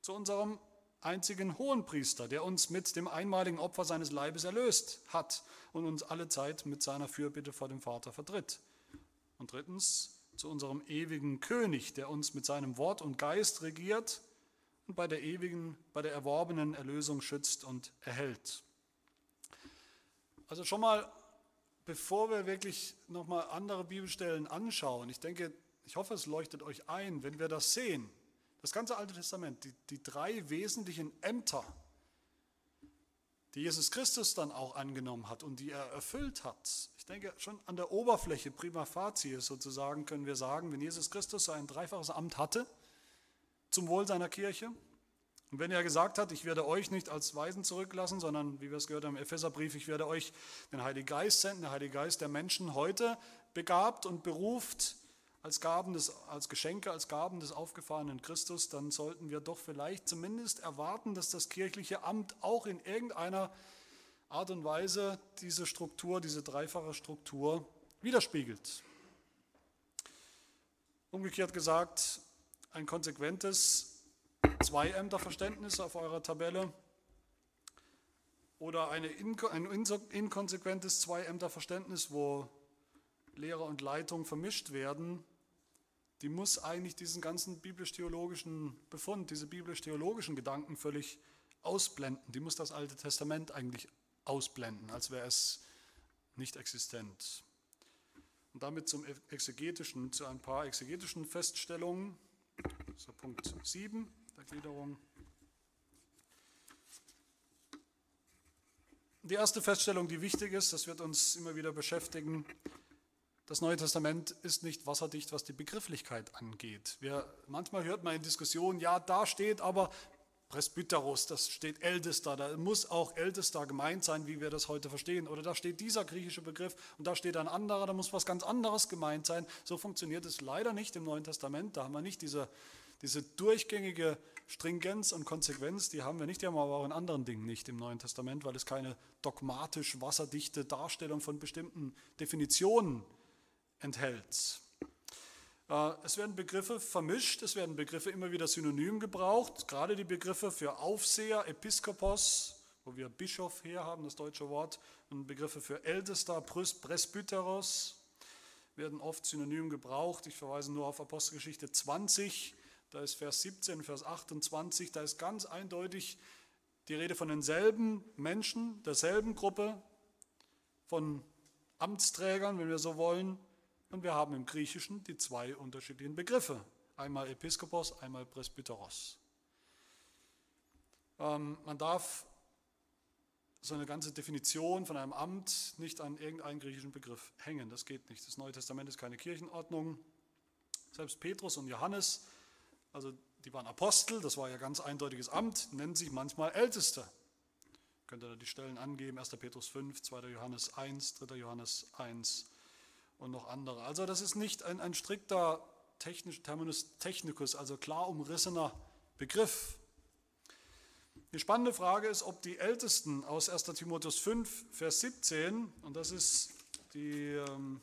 zu unserem einzigen Hohenpriester, der uns mit dem einmaligen Opfer seines Leibes erlöst hat und uns alle Zeit mit seiner Fürbitte vor dem Vater vertritt. Und drittens zu unserem ewigen König, der uns mit seinem Wort und Geist regiert und bei der ewigen, bei der erworbenen Erlösung schützt und erhält. Also schon mal, bevor wir wirklich nochmal andere Bibelstellen anschauen, ich denke, ich hoffe, es leuchtet euch ein, wenn wir das sehen, das ganze Alte Testament, die, die drei wesentlichen Ämter, die Jesus Christus dann auch angenommen hat und die er erfüllt hat. Ich denke, schon an der Oberfläche, prima facie sozusagen, können wir sagen, wenn Jesus Christus so ein dreifaches Amt hatte, zum Wohl seiner Kirche, und wenn er gesagt hat, ich werde euch nicht als Weisen zurücklassen, sondern, wie wir es gehört haben im Epheserbrief, ich werde euch den Heiligen Geist senden, der Heilige Geist der Menschen heute begabt und beruft, als Gaben des, als Geschenke, als Gaben des aufgefahrenen Christus, dann sollten wir doch vielleicht zumindest erwarten, dass das kirchliche Amt auch in irgendeiner Art und Weise diese Struktur, diese dreifache Struktur widerspiegelt. Umgekehrt gesagt, ein konsequentes Zwei-Ämter-Verständnis auf eurer Tabelle oder eine, ein inkonsequentes Zwei-Ämter-Verständnis, wo Lehre und Leitung vermischt werden, die muss eigentlich diesen ganzen biblisch-theologischen Befund, diese biblisch-theologischen Gedanken völlig ausblenden. Die muss das Alte Testament eigentlich ausblenden, als wäre es nicht existent. Und damit zum exegetischen, zu ein paar exegetischen Feststellungen. Das der Punkt 7 der Gliederung. Die erste Feststellung, die wichtig ist, das wird uns immer wieder beschäftigen, das Neue Testament ist nicht wasserdicht, was die Begrifflichkeit angeht. Wir, manchmal hört man in Diskussionen, ja, da steht aber Presbyteros, das steht Ältester, da muss auch Ältester gemeint sein, wie wir das heute verstehen. Oder da steht dieser griechische Begriff und da steht ein anderer, da muss was ganz anderes gemeint sein. So funktioniert es leider nicht im Neuen Testament. Da haben wir nicht diese, diese durchgängige Stringenz und Konsequenz, die haben wir nicht, die haben wir aber auch in anderen Dingen nicht im Neuen Testament, weil es keine dogmatisch wasserdichte Darstellung von bestimmten Definitionen enthält. Äh, es werden Begriffe vermischt, es werden Begriffe immer wieder synonym gebraucht, gerade die Begriffe für Aufseher, Episkopos, wo wir Bischof her haben, das deutsche Wort, und Begriffe für Ältester, Presbyteros, werden oft synonym gebraucht. Ich verweise nur auf Apostelgeschichte 20, da ist Vers 17, Vers 28, da ist ganz eindeutig die Rede von denselben Menschen, derselben Gruppe, von Amtsträgern, wenn wir so wollen, und wir haben im Griechischen die zwei unterschiedlichen Begriffe. Einmal Episkopos, einmal Presbyteros. Ähm, man darf so eine ganze Definition von einem Amt nicht an irgendeinen griechischen Begriff hängen. Das geht nicht. Das Neue Testament ist keine Kirchenordnung. Selbst Petrus und Johannes, also die waren Apostel, das war ja ganz eindeutiges Amt, nennen sich manchmal Älteste. Könnt ihr da die Stellen angeben? 1. Petrus 5, 2. Johannes 1, 3. Johannes 1 und noch andere. Also das ist nicht ein, ein strikter technisch, Terminus technicus, also klar umrissener Begriff. Die spannende Frage ist, ob die Ältesten aus 1 Timotheus 5, Vers 17, und das ist die, ähm,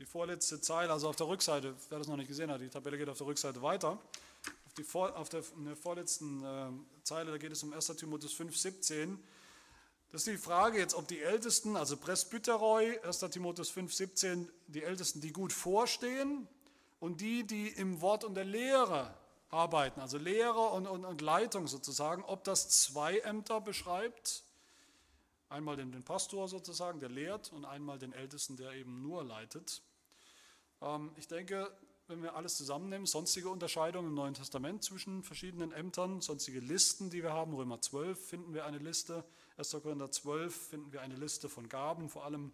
die vorletzte Zeile, also auf der Rückseite, wer das noch nicht gesehen hat, die Tabelle geht auf der Rückseite weiter. Auf, die, auf der, der vorletzten äh, Zeile, da geht es um 1 Timotheus 5, 17. Das ist die Frage jetzt, ob die Ältesten, also Presbyteroi, 1. Timotheus 5, 17, die Ältesten, die gut vorstehen und die, die im Wort und der Lehre arbeiten, also Lehre und, und, und Leitung sozusagen, ob das zwei Ämter beschreibt, einmal den, den Pastor sozusagen, der lehrt, und einmal den Ältesten, der eben nur leitet. Ähm, ich denke, wenn wir alles zusammennehmen, sonstige Unterscheidungen im Neuen Testament zwischen verschiedenen Ämtern, sonstige Listen, die wir haben, Römer 12 finden wir eine Liste, 1. Korinther 12 finden wir eine Liste von Gaben, vor allem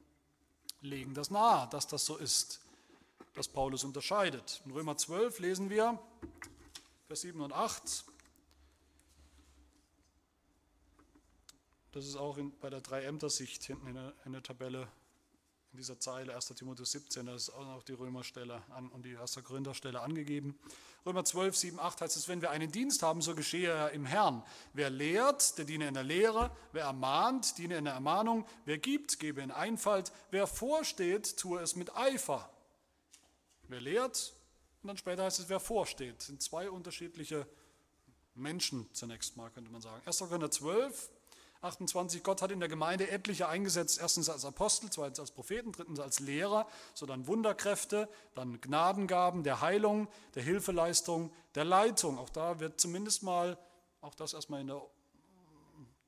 legen das nahe, dass das so ist, dass Paulus unterscheidet. In Römer 12 lesen wir, Vers 7 und 8, das ist auch in, bei der Drei-Ämter-Sicht hinten in der, in der Tabelle in dieser Zeile 1. Timotheus 17, da ist auch noch die Römerstelle an, und die 1. Korintherstelle angegeben. Römer 12, 7, 8 heißt es, wenn wir einen Dienst haben, so geschehe er im Herrn. Wer lehrt, der diene in der Lehre. Wer ermahnt, diene in der Ermahnung. Wer gibt, gebe in Einfalt. Wer vorsteht, tue es mit Eifer. Wer lehrt, und dann später heißt es, wer vorsteht. Das sind zwei unterschiedliche Menschen zunächst mal, könnte man sagen. 1. Korinther 12, 28, Gott hat in der Gemeinde etliche eingesetzt, erstens als Apostel, zweitens als Propheten, drittens als Lehrer, so dann Wunderkräfte, dann Gnadengaben der Heilung, der Hilfeleistung, der Leitung. Auch da wird zumindest mal, auch das erstmal in der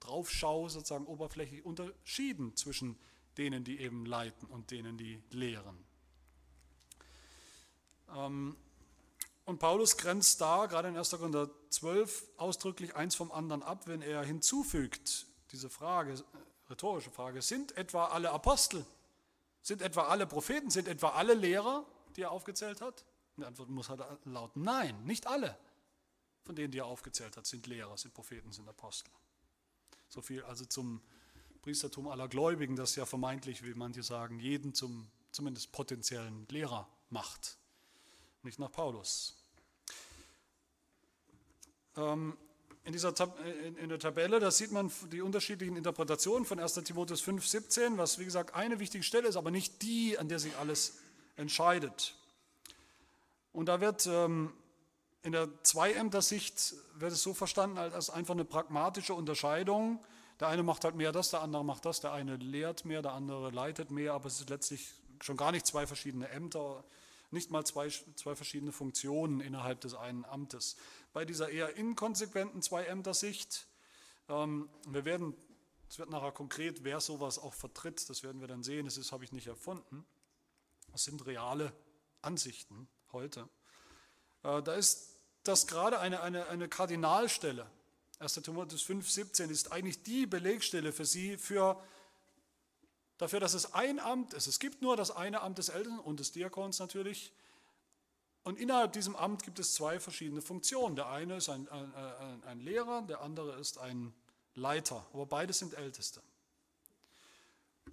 Draufschau sozusagen oberflächlich unterschieden zwischen denen, die eben leiten und denen, die lehren. Ähm, und Paulus grenzt da, gerade in 1. Korinther 12, ausdrücklich eins vom anderen ab, wenn er hinzufügt, diese Frage, äh, rhetorische Frage, sind etwa alle Apostel, sind etwa alle Propheten, sind etwa alle Lehrer, die er aufgezählt hat? die Antwort muss halt lauten, nein, nicht alle von denen, die er aufgezählt hat, sind Lehrer, sind Propheten, sind Apostel. So viel also zum Priestertum aller Gläubigen, das ja vermeintlich, wie manche sagen, jeden zum zumindest potenziellen Lehrer macht. Nicht nach Paulus. Ähm, in, dieser Tab in der Tabelle, da sieht man die unterschiedlichen Interpretationen von 1 Timotheus 5, 17, was wie gesagt eine wichtige Stelle ist, aber nicht die, an der sich alles entscheidet. Und da wird ähm, in der Zweiämter-Sicht wird es so verstanden als einfach eine pragmatische Unterscheidung. Der eine macht halt mehr das, der andere macht das, der eine lehrt mehr, der andere leitet mehr, aber es ist letztlich schon gar nicht zwei verschiedene Ämter, nicht mal zwei, zwei verschiedene Funktionen innerhalb des einen Amtes. Bei dieser eher inkonsequenten Zwei-Ämter-Sicht, ähm, wir werden, es wird nachher konkret, wer sowas auch vertritt, das werden wir dann sehen, das habe ich nicht erfunden. Das sind reale Ansichten heute. Äh, da ist das gerade eine, eine, eine Kardinalstelle. 1. Timotheus 5, 17 ist eigentlich die Belegstelle für sie für dafür, dass es ein Amt ist. Es gibt nur das eine Amt des Ältesten und des Diakons natürlich. Und innerhalb diesem Amt gibt es zwei verschiedene Funktionen. Der eine ist ein, ein, ein Lehrer, der andere ist ein Leiter, aber beide sind Älteste.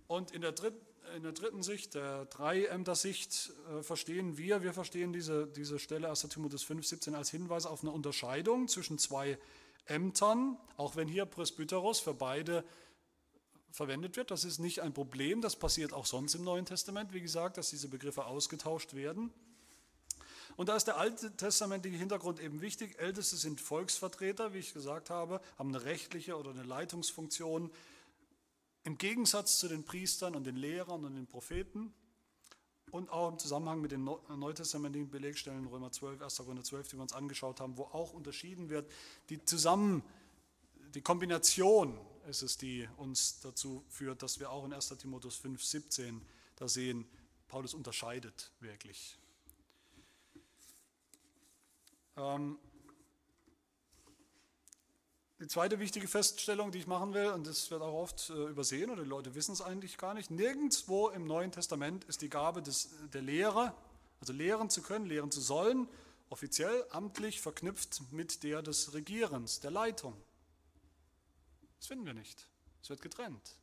Und in der, dritt, in der dritten Sicht, der Dreiämter-Sicht, äh, verstehen wir, wir verstehen diese, diese Stelle 1. Timotheus 5, 17 als Hinweis auf eine Unterscheidung zwischen zwei Ämtern, auch wenn hier Presbyteros für beide verwendet wird. Das ist nicht ein Problem, das passiert auch sonst im Neuen Testament, wie gesagt, dass diese Begriffe ausgetauscht werden. Und da ist der alte testamentliche Hintergrund eben wichtig. Älteste sind Volksvertreter, wie ich gesagt habe, haben eine rechtliche oder eine Leitungsfunktion im Gegensatz zu den Priestern und den Lehrern und den Propheten und auch im Zusammenhang mit den neutestamentlichen Belegstellen Römer 12, 1. Korinther 12, die wir uns angeschaut haben, wo auch unterschieden wird, die zusammen, die Kombination ist es, die uns dazu führt, dass wir auch in 1. Timotheus 5, 17 da sehen, Paulus unterscheidet wirklich. Ähm, die zweite wichtige Feststellung, die ich machen will, und das wird auch oft äh, übersehen oder die Leute wissen es eigentlich gar nicht, nirgendwo im Neuen Testament ist die Gabe des, der Lehre, also lehren zu können, lehren zu sollen, offiziell, amtlich verknüpft mit der des Regierens, der Leitung. Das finden wir nicht. Es wird getrennt.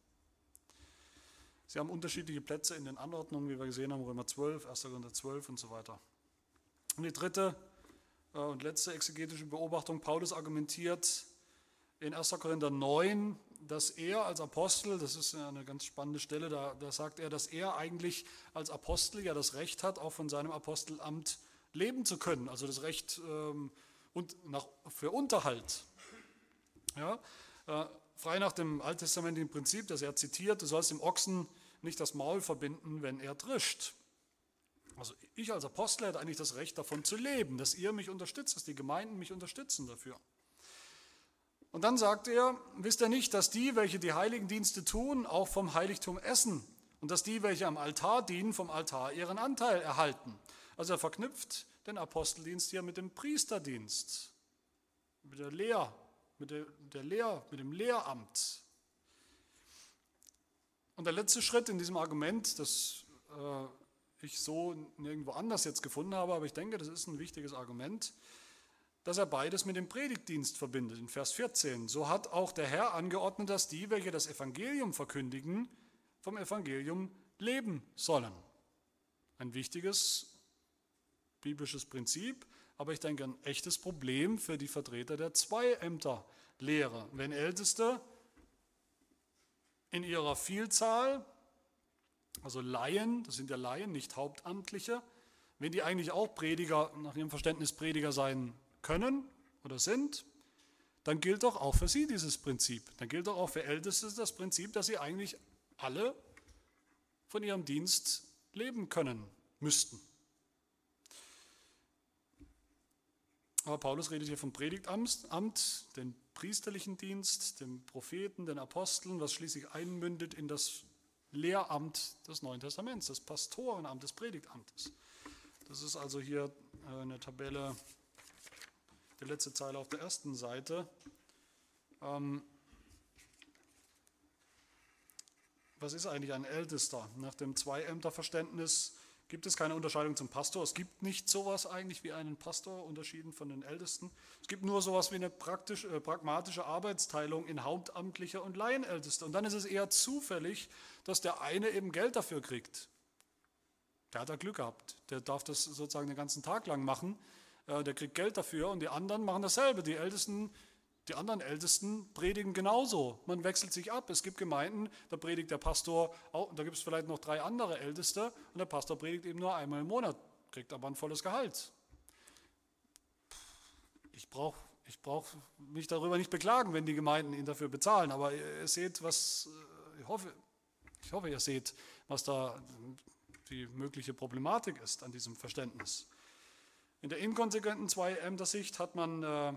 Sie haben unterschiedliche Plätze in den Anordnungen, wie wir gesehen haben, Römer 12, 1. Korinther 12 und so weiter. Und die dritte äh, und letzte exegetische Beobachtung, Paulus argumentiert in 1. Korinther 9, dass er als Apostel, das ist eine ganz spannende Stelle, da, da sagt er, dass er eigentlich als Apostel ja das Recht hat, auch von seinem Apostelamt leben zu können, also das Recht ähm, und nach, für Unterhalt. Ja, äh, frei nach dem alttestamentlichen Prinzip, das er zitiert, du sollst dem Ochsen nicht das Maul verbinden, wenn er trischt. Also ich als Apostel hätte eigentlich das Recht davon zu leben, dass ihr mich unterstützt, dass die Gemeinden mich unterstützen dafür. Und dann sagt er, wisst ihr nicht, dass die, welche die Heiligendienste tun, auch vom Heiligtum essen und dass die, welche am Altar dienen, vom Altar ihren Anteil erhalten. Also er verknüpft den Aposteldienst hier mit dem Priesterdienst, mit der Lehr, mit, der, der Lehr, mit dem Lehramt. Und der letzte Schritt in diesem Argument, das äh, ich so nirgendwo anders jetzt gefunden habe, aber ich denke, das ist ein wichtiges Argument, dass er beides mit dem Predigtdienst verbindet. In Vers 14, so hat auch der Herr angeordnet, dass die, welche das Evangelium verkündigen, vom Evangelium leben sollen. Ein wichtiges biblisches Prinzip, aber ich denke ein echtes Problem für die Vertreter der Zweiämterlehre. Wenn Älteste in ihrer Vielzahl, also Laien, das sind ja Laien, nicht Hauptamtliche, wenn die eigentlich auch Prediger, nach ihrem Verständnis Prediger sein können oder sind, dann gilt doch auch für sie dieses Prinzip. Dann gilt doch auch für Älteste das Prinzip, dass sie eigentlich alle von ihrem Dienst leben können müssten. Aber Paulus redet hier vom Predigtamt, den priesterlichen Dienst, dem Propheten, den Aposteln, was schließlich einmündet in das Lehramt des Neuen Testaments, das Pastorenamt des Predigtamtes. Das ist also hier eine Tabelle die letzte Zeile auf der ersten Seite. Ähm, was ist eigentlich ein Ältester? Nach dem Zweiämterverständnis gibt es keine Unterscheidung zum Pastor. Es gibt nicht sowas eigentlich wie einen Pastor, unterschieden von den Ältesten. Es gibt nur sowas wie eine praktisch, äh, pragmatische Arbeitsteilung in Hauptamtliche und Laienälteste. Und dann ist es eher zufällig, dass der eine eben Geld dafür kriegt. Der hat da Glück gehabt. Der darf das sozusagen den ganzen Tag lang machen der kriegt Geld dafür und die anderen machen dasselbe. Die Ältesten, die anderen Ältesten predigen genauso. Man wechselt sich ab. Es gibt Gemeinden, da predigt der Pastor, da gibt es vielleicht noch drei andere Älteste und der Pastor predigt eben nur einmal im Monat, kriegt aber ein volles Gehalt. Ich brauche ich brauch mich darüber nicht beklagen, wenn die Gemeinden ihn dafür bezahlen, aber ihr seht, was, äh, ich hoffe, ich hoffe, ihr seht, was da die mögliche Problematik ist an diesem Verständnis. In der inkonsequenten Zwei-Ämter-Sicht hat man äh,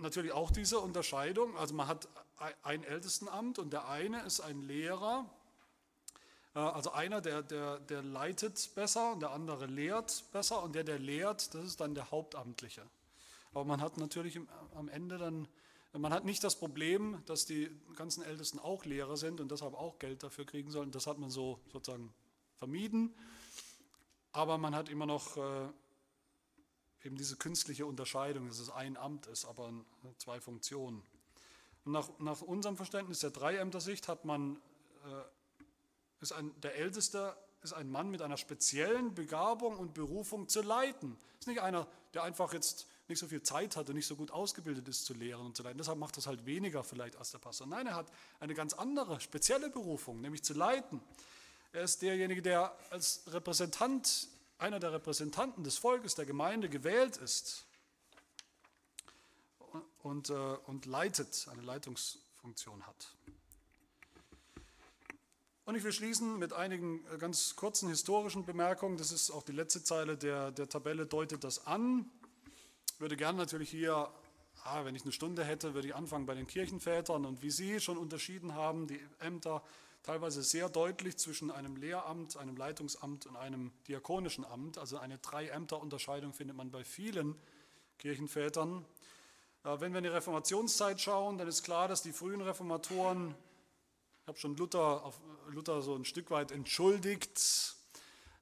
natürlich auch diese Unterscheidung. Also man hat ein Ältestenamt und der eine ist ein Lehrer. Äh, also einer, der, der, der leitet besser und der andere lehrt besser und der, der lehrt, das ist dann der Hauptamtliche. Aber man hat natürlich am Ende dann, man hat nicht das Problem, dass die ganzen Ältesten auch Lehrer sind und deshalb auch Geld dafür kriegen sollen. Das hat man so sozusagen vermieden. aber man hat immer noch äh, eben diese künstliche Unterscheidung, dass es ein Amt ist, aber zwei Funktionen. Und nach, nach unserem Verständnis der Dreiämter-Sicht hat man, äh, ist ein, der Älteste ist ein Mann mit einer speziellen Begabung und Berufung zu leiten. Ist nicht einer, der einfach jetzt nicht so viel Zeit hat und nicht so gut ausgebildet ist zu lehren und zu leiten. Deshalb macht das halt weniger vielleicht als der Pastor. Nein, er hat eine ganz andere, spezielle Berufung, nämlich zu leiten. Er ist derjenige, der als Repräsentant, einer der Repräsentanten des Volkes, der Gemeinde gewählt ist und, äh, und leitet, eine Leitungsfunktion hat. Und ich will schließen mit einigen äh, ganz kurzen historischen Bemerkungen. Das ist auch die letzte Zeile der, der Tabelle, deutet das an. Ich würde gerne natürlich hier, ah, wenn ich eine Stunde hätte, würde ich anfangen bei den Kirchenvätern und wie Sie schon unterschieden haben, die Ämter teilweise sehr deutlich zwischen einem Lehramt, einem Leitungsamt und einem diakonischen Amt. Also eine Drei-Ämter-Unterscheidung findet man bei vielen Kirchenvätern. Äh, wenn wir in die Reformationszeit schauen, dann ist klar, dass die frühen Reformatoren ich habe schon Luther, auf Luther so ein Stück weit entschuldigt,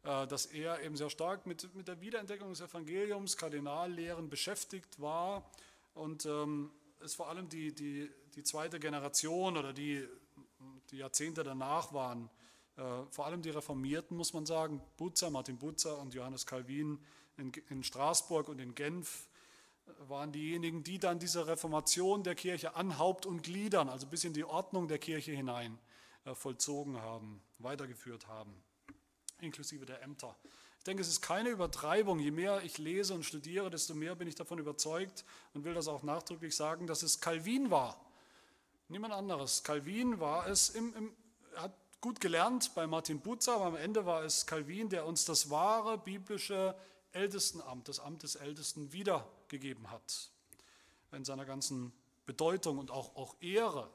äh, dass er eben sehr stark mit, mit der Wiederentdeckung des Evangeliums, Kardinallehren beschäftigt war und ähm, es vor allem die, die, die zweite Generation oder die, die Jahrzehnte danach waren, äh, vor allem die Reformierten, muss man sagen, Butzer, Martin Butzer und Johannes Calvin in, in Straßburg und in Genf, waren diejenigen, die dann diese Reformation der Kirche an Haupt und Gliedern, also bis in die Ordnung der Kirche hinein, äh, vollzogen haben, weitergeführt haben, inklusive der Ämter. Ich denke, es ist keine Übertreibung. Je mehr ich lese und studiere, desto mehr bin ich davon überzeugt und will das auch nachdrücklich sagen, dass es Calvin war. Niemand anderes. Calvin war es, im, im, hat gut gelernt bei Martin Butzer, aber am Ende war es Calvin, der uns das wahre biblische Ältestenamt, das Amt des Ältesten wiedergegeben hat. In seiner ganzen Bedeutung und auch, auch Ehre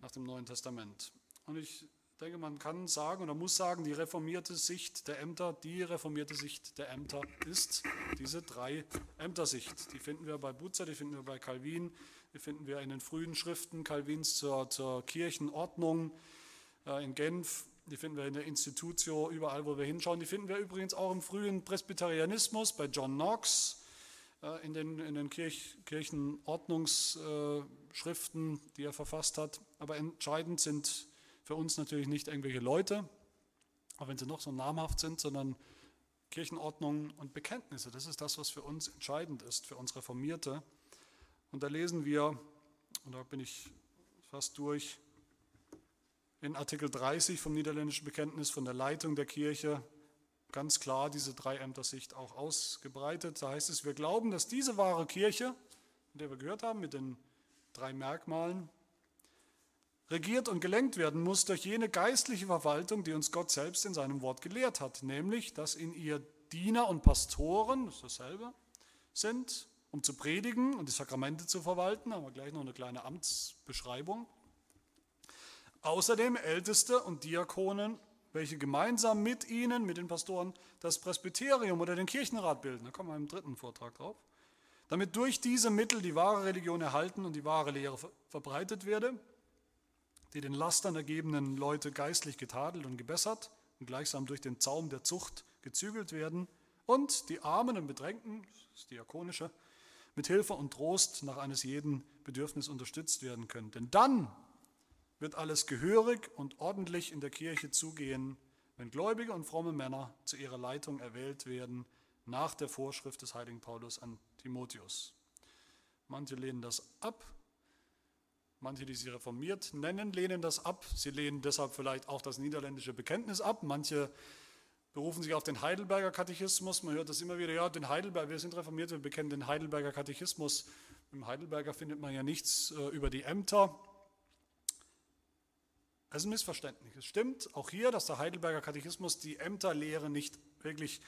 nach dem Neuen Testament. Und ich denke, man kann sagen oder muss sagen, die reformierte Sicht der Ämter, die reformierte Sicht der Ämter ist diese drei Ämtersicht. Die finden wir bei Butzer, die finden wir bei Calvin, finden wir in den frühen Schriften Calvins zur, zur Kirchenordnung äh, in Genf die finden wir in der Institutio, überall, wo wir hinschauen. Die finden wir übrigens auch im frühen Presbyterianismus bei John Knox, äh, in den, in den Kirch, Kirchenordnungsschriften, die er verfasst hat. Aber entscheidend sind für uns natürlich nicht irgendwelche Leute, auch wenn sie noch so namhaft sind, sondern Kirchenordnungen und Bekenntnisse. Das ist das, was für uns entscheidend ist, für uns Reformierte. Und da lesen wir, und da bin ich fast durch, in Artikel 30 vom niederländischen Bekenntnis von der Leitung der Kirche ganz klar diese Dreiämter-Sicht auch ausgebreitet. Da heißt es, wir glauben, dass diese wahre Kirche, von der wir gehört haben, mit den drei Merkmalen, regiert und gelenkt werden muss durch jene geistliche Verwaltung, die uns Gott selbst in seinem Wort gelehrt hat, nämlich, dass in ihr Diener und Pastoren, das ist dasselbe, sind, um zu predigen und die Sakramente zu verwalten, haben wir gleich noch eine kleine Amtsbeschreibung, Außerdem Älteste und Diakonen, welche gemeinsam mit ihnen, mit den Pastoren, das Presbyterium oder den Kirchenrat bilden. Da kommen wir im dritten Vortrag drauf. Damit durch diese Mittel die wahre Religion erhalten und die wahre Lehre verbreitet werde, die den Lastern ergebenen Leute geistlich getadelt und gebessert und gleichsam durch den Zaum der Zucht gezügelt werden und die Armen und Bedrängten, das Diakonische, mit Hilfe und Trost nach eines jeden Bedürfnis unterstützt werden können. Denn dann wird alles gehörig und ordentlich in der Kirche zugehen, wenn gläubige und fromme Männer zu ihrer Leitung erwählt werden, nach der Vorschrift des heiligen Paulus an Timotheus. Manche lehnen das ab, manche, die sie reformiert nennen, lehnen das ab. Sie lehnen deshalb vielleicht auch das niederländische Bekenntnis ab. Manche berufen sich auf den Heidelberger Katechismus. Man hört das immer wieder, ja, den Heidelberg, wir sind reformiert, wir bekennen den Heidelberger Katechismus. Im Heidelberger findet man ja nichts äh, über die Ämter. Das ist ein Missverständnis. Es stimmt auch hier, dass der Heidelberger Katechismus die Ämterlehre nicht wirklich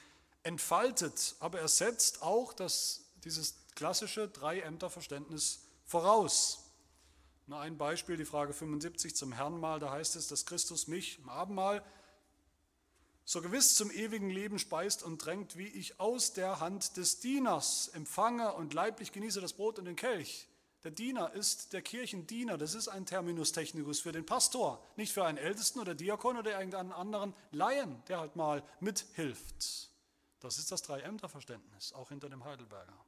entfaltet, aber er setzt auch das, dieses klassische Drei-Ämter-Verständnis voraus. Nur ein Beispiel, die Frage 75 zum Herrnmal, da heißt es, dass Christus mich im Abendmahl so gewiss zum ewigen Leben speist und drängt, wie ich aus der Hand des Dieners empfange und leiblich genieße das Brot und den Kelch. Der Diener ist der Kirchendiener. Das ist ein Terminus technicus für den Pastor, nicht für einen Ältesten oder Diakon oder irgendeinen anderen Laien, der halt mal mithilft. Das ist das Drei-Ämter-Verständnis, auch hinter dem Heidelberger.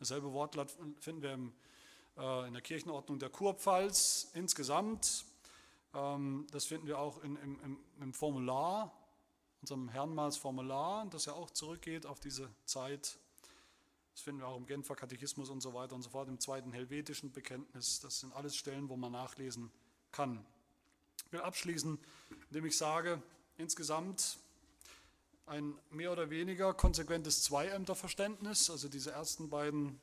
Dasselbe Wortlaut finden wir äh, in der Kirchenordnung der Kurpfalz insgesamt. Ähm, das finden wir auch im Formular, unserem Herrenmahlsformular, das ja auch zurückgeht auf diese Zeit. Das finden wir auch im Genfer Katechismus und so weiter und so fort, im zweiten helvetischen Bekenntnis. Das sind alles Stellen, wo man nachlesen kann. Ich will abschließen, indem ich sage, insgesamt ein mehr oder weniger konsequentes Zweiämterverständnis, also diese ersten beiden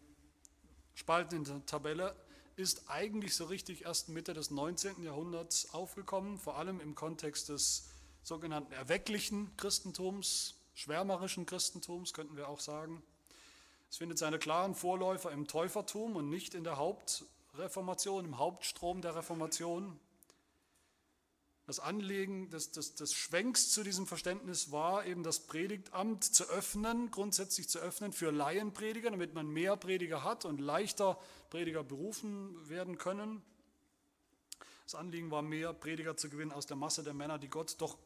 Spalten in der Tabelle, ist eigentlich so richtig erst Mitte des 19. Jahrhunderts aufgekommen, vor allem im Kontext des sogenannten erwecklichen Christentums, schwärmerischen Christentums, könnten wir auch sagen. Es findet seine klaren Vorläufer im Täufertum und nicht in der Hauptreformation, im Hauptstrom der Reformation. Das Anliegen des, des, des Schwenks zu diesem Verständnis war eben das Predigtamt zu öffnen, grundsätzlich zu öffnen für Laienprediger, damit man mehr Prediger hat und leichter Prediger berufen werden können. Das Anliegen war mehr Prediger zu gewinnen aus der Masse der Männer, die Gott doch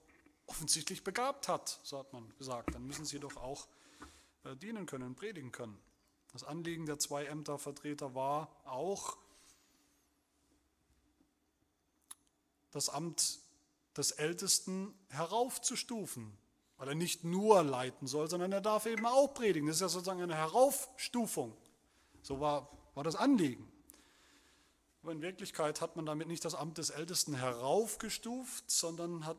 offensichtlich begabt hat, so hat man gesagt. Dann müssen sie doch auch äh, dienen können, predigen können. Das Anliegen der zwei Ämtervertreter war auch, das Amt des Ältesten heraufzustufen, weil er nicht nur leiten soll, sondern er darf eben auch predigen. Das ist ja sozusagen eine Heraufstufung. So war, war das Anliegen. Aber in Wirklichkeit hat man damit nicht das Amt des Ältesten heraufgestuft, sondern hat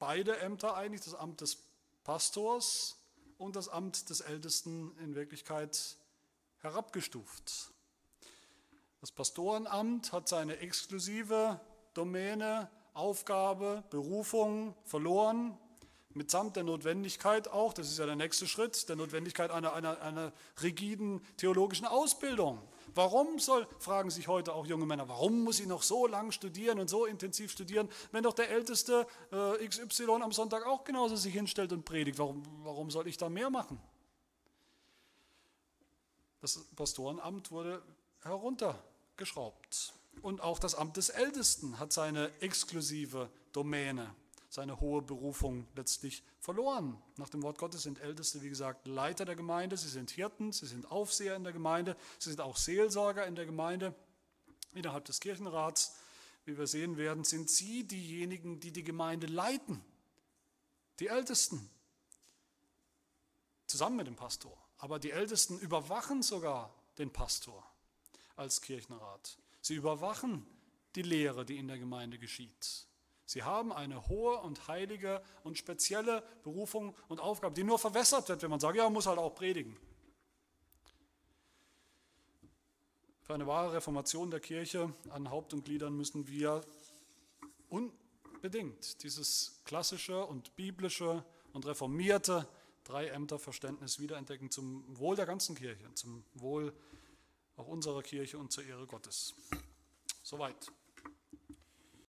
beide Ämter eigentlich, das Amt des Pastors und das Amt des Ältesten in Wirklichkeit herabgestuft. Das Pastorenamt hat seine exklusive Domäne Aufgabe, Berufung verloren, mitsamt der Notwendigkeit auch, das ist ja der nächste Schritt, der Notwendigkeit einer, einer, einer rigiden theologischen Ausbildung. Warum soll, fragen sich heute auch junge Männer, warum muss ich noch so lang studieren und so intensiv studieren, wenn doch der Älteste äh, XY am Sonntag auch genauso sich hinstellt und predigt? Warum, warum soll ich da mehr machen? Das Pastorenamt wurde heruntergeschraubt. Und auch das Amt des Ältesten hat seine exklusive Domäne, seine hohe Berufung letztlich verloren. Nach dem Wort Gottes sind Älteste, wie gesagt, Leiter der Gemeinde, sie sind Hirten, sie sind Aufseher in der Gemeinde, sie sind auch Seelsorger in der Gemeinde. Innerhalb des Kirchenrats, wie wir sehen werden, sind sie diejenigen, die die Gemeinde leiten, die Ältesten, zusammen mit dem Pastor. Aber die Ältesten überwachen sogar den Pastor als Kirchenrat. Sie überwachen die Lehre, die in der Gemeinde geschieht. Sie haben eine hohe und heilige und spezielle Berufung und Aufgabe, die nur verwässert wird, wenn man sagt, ja, man muss halt auch predigen. Für eine wahre Reformation der Kirche an Haupt und Gliedern müssen wir unbedingt dieses klassische und biblische und reformierte Dreiämterverständnis wiederentdecken zum Wohl der ganzen Kirche, zum Wohl auch unserer Kirche und zur Ehre Gottes. Soweit.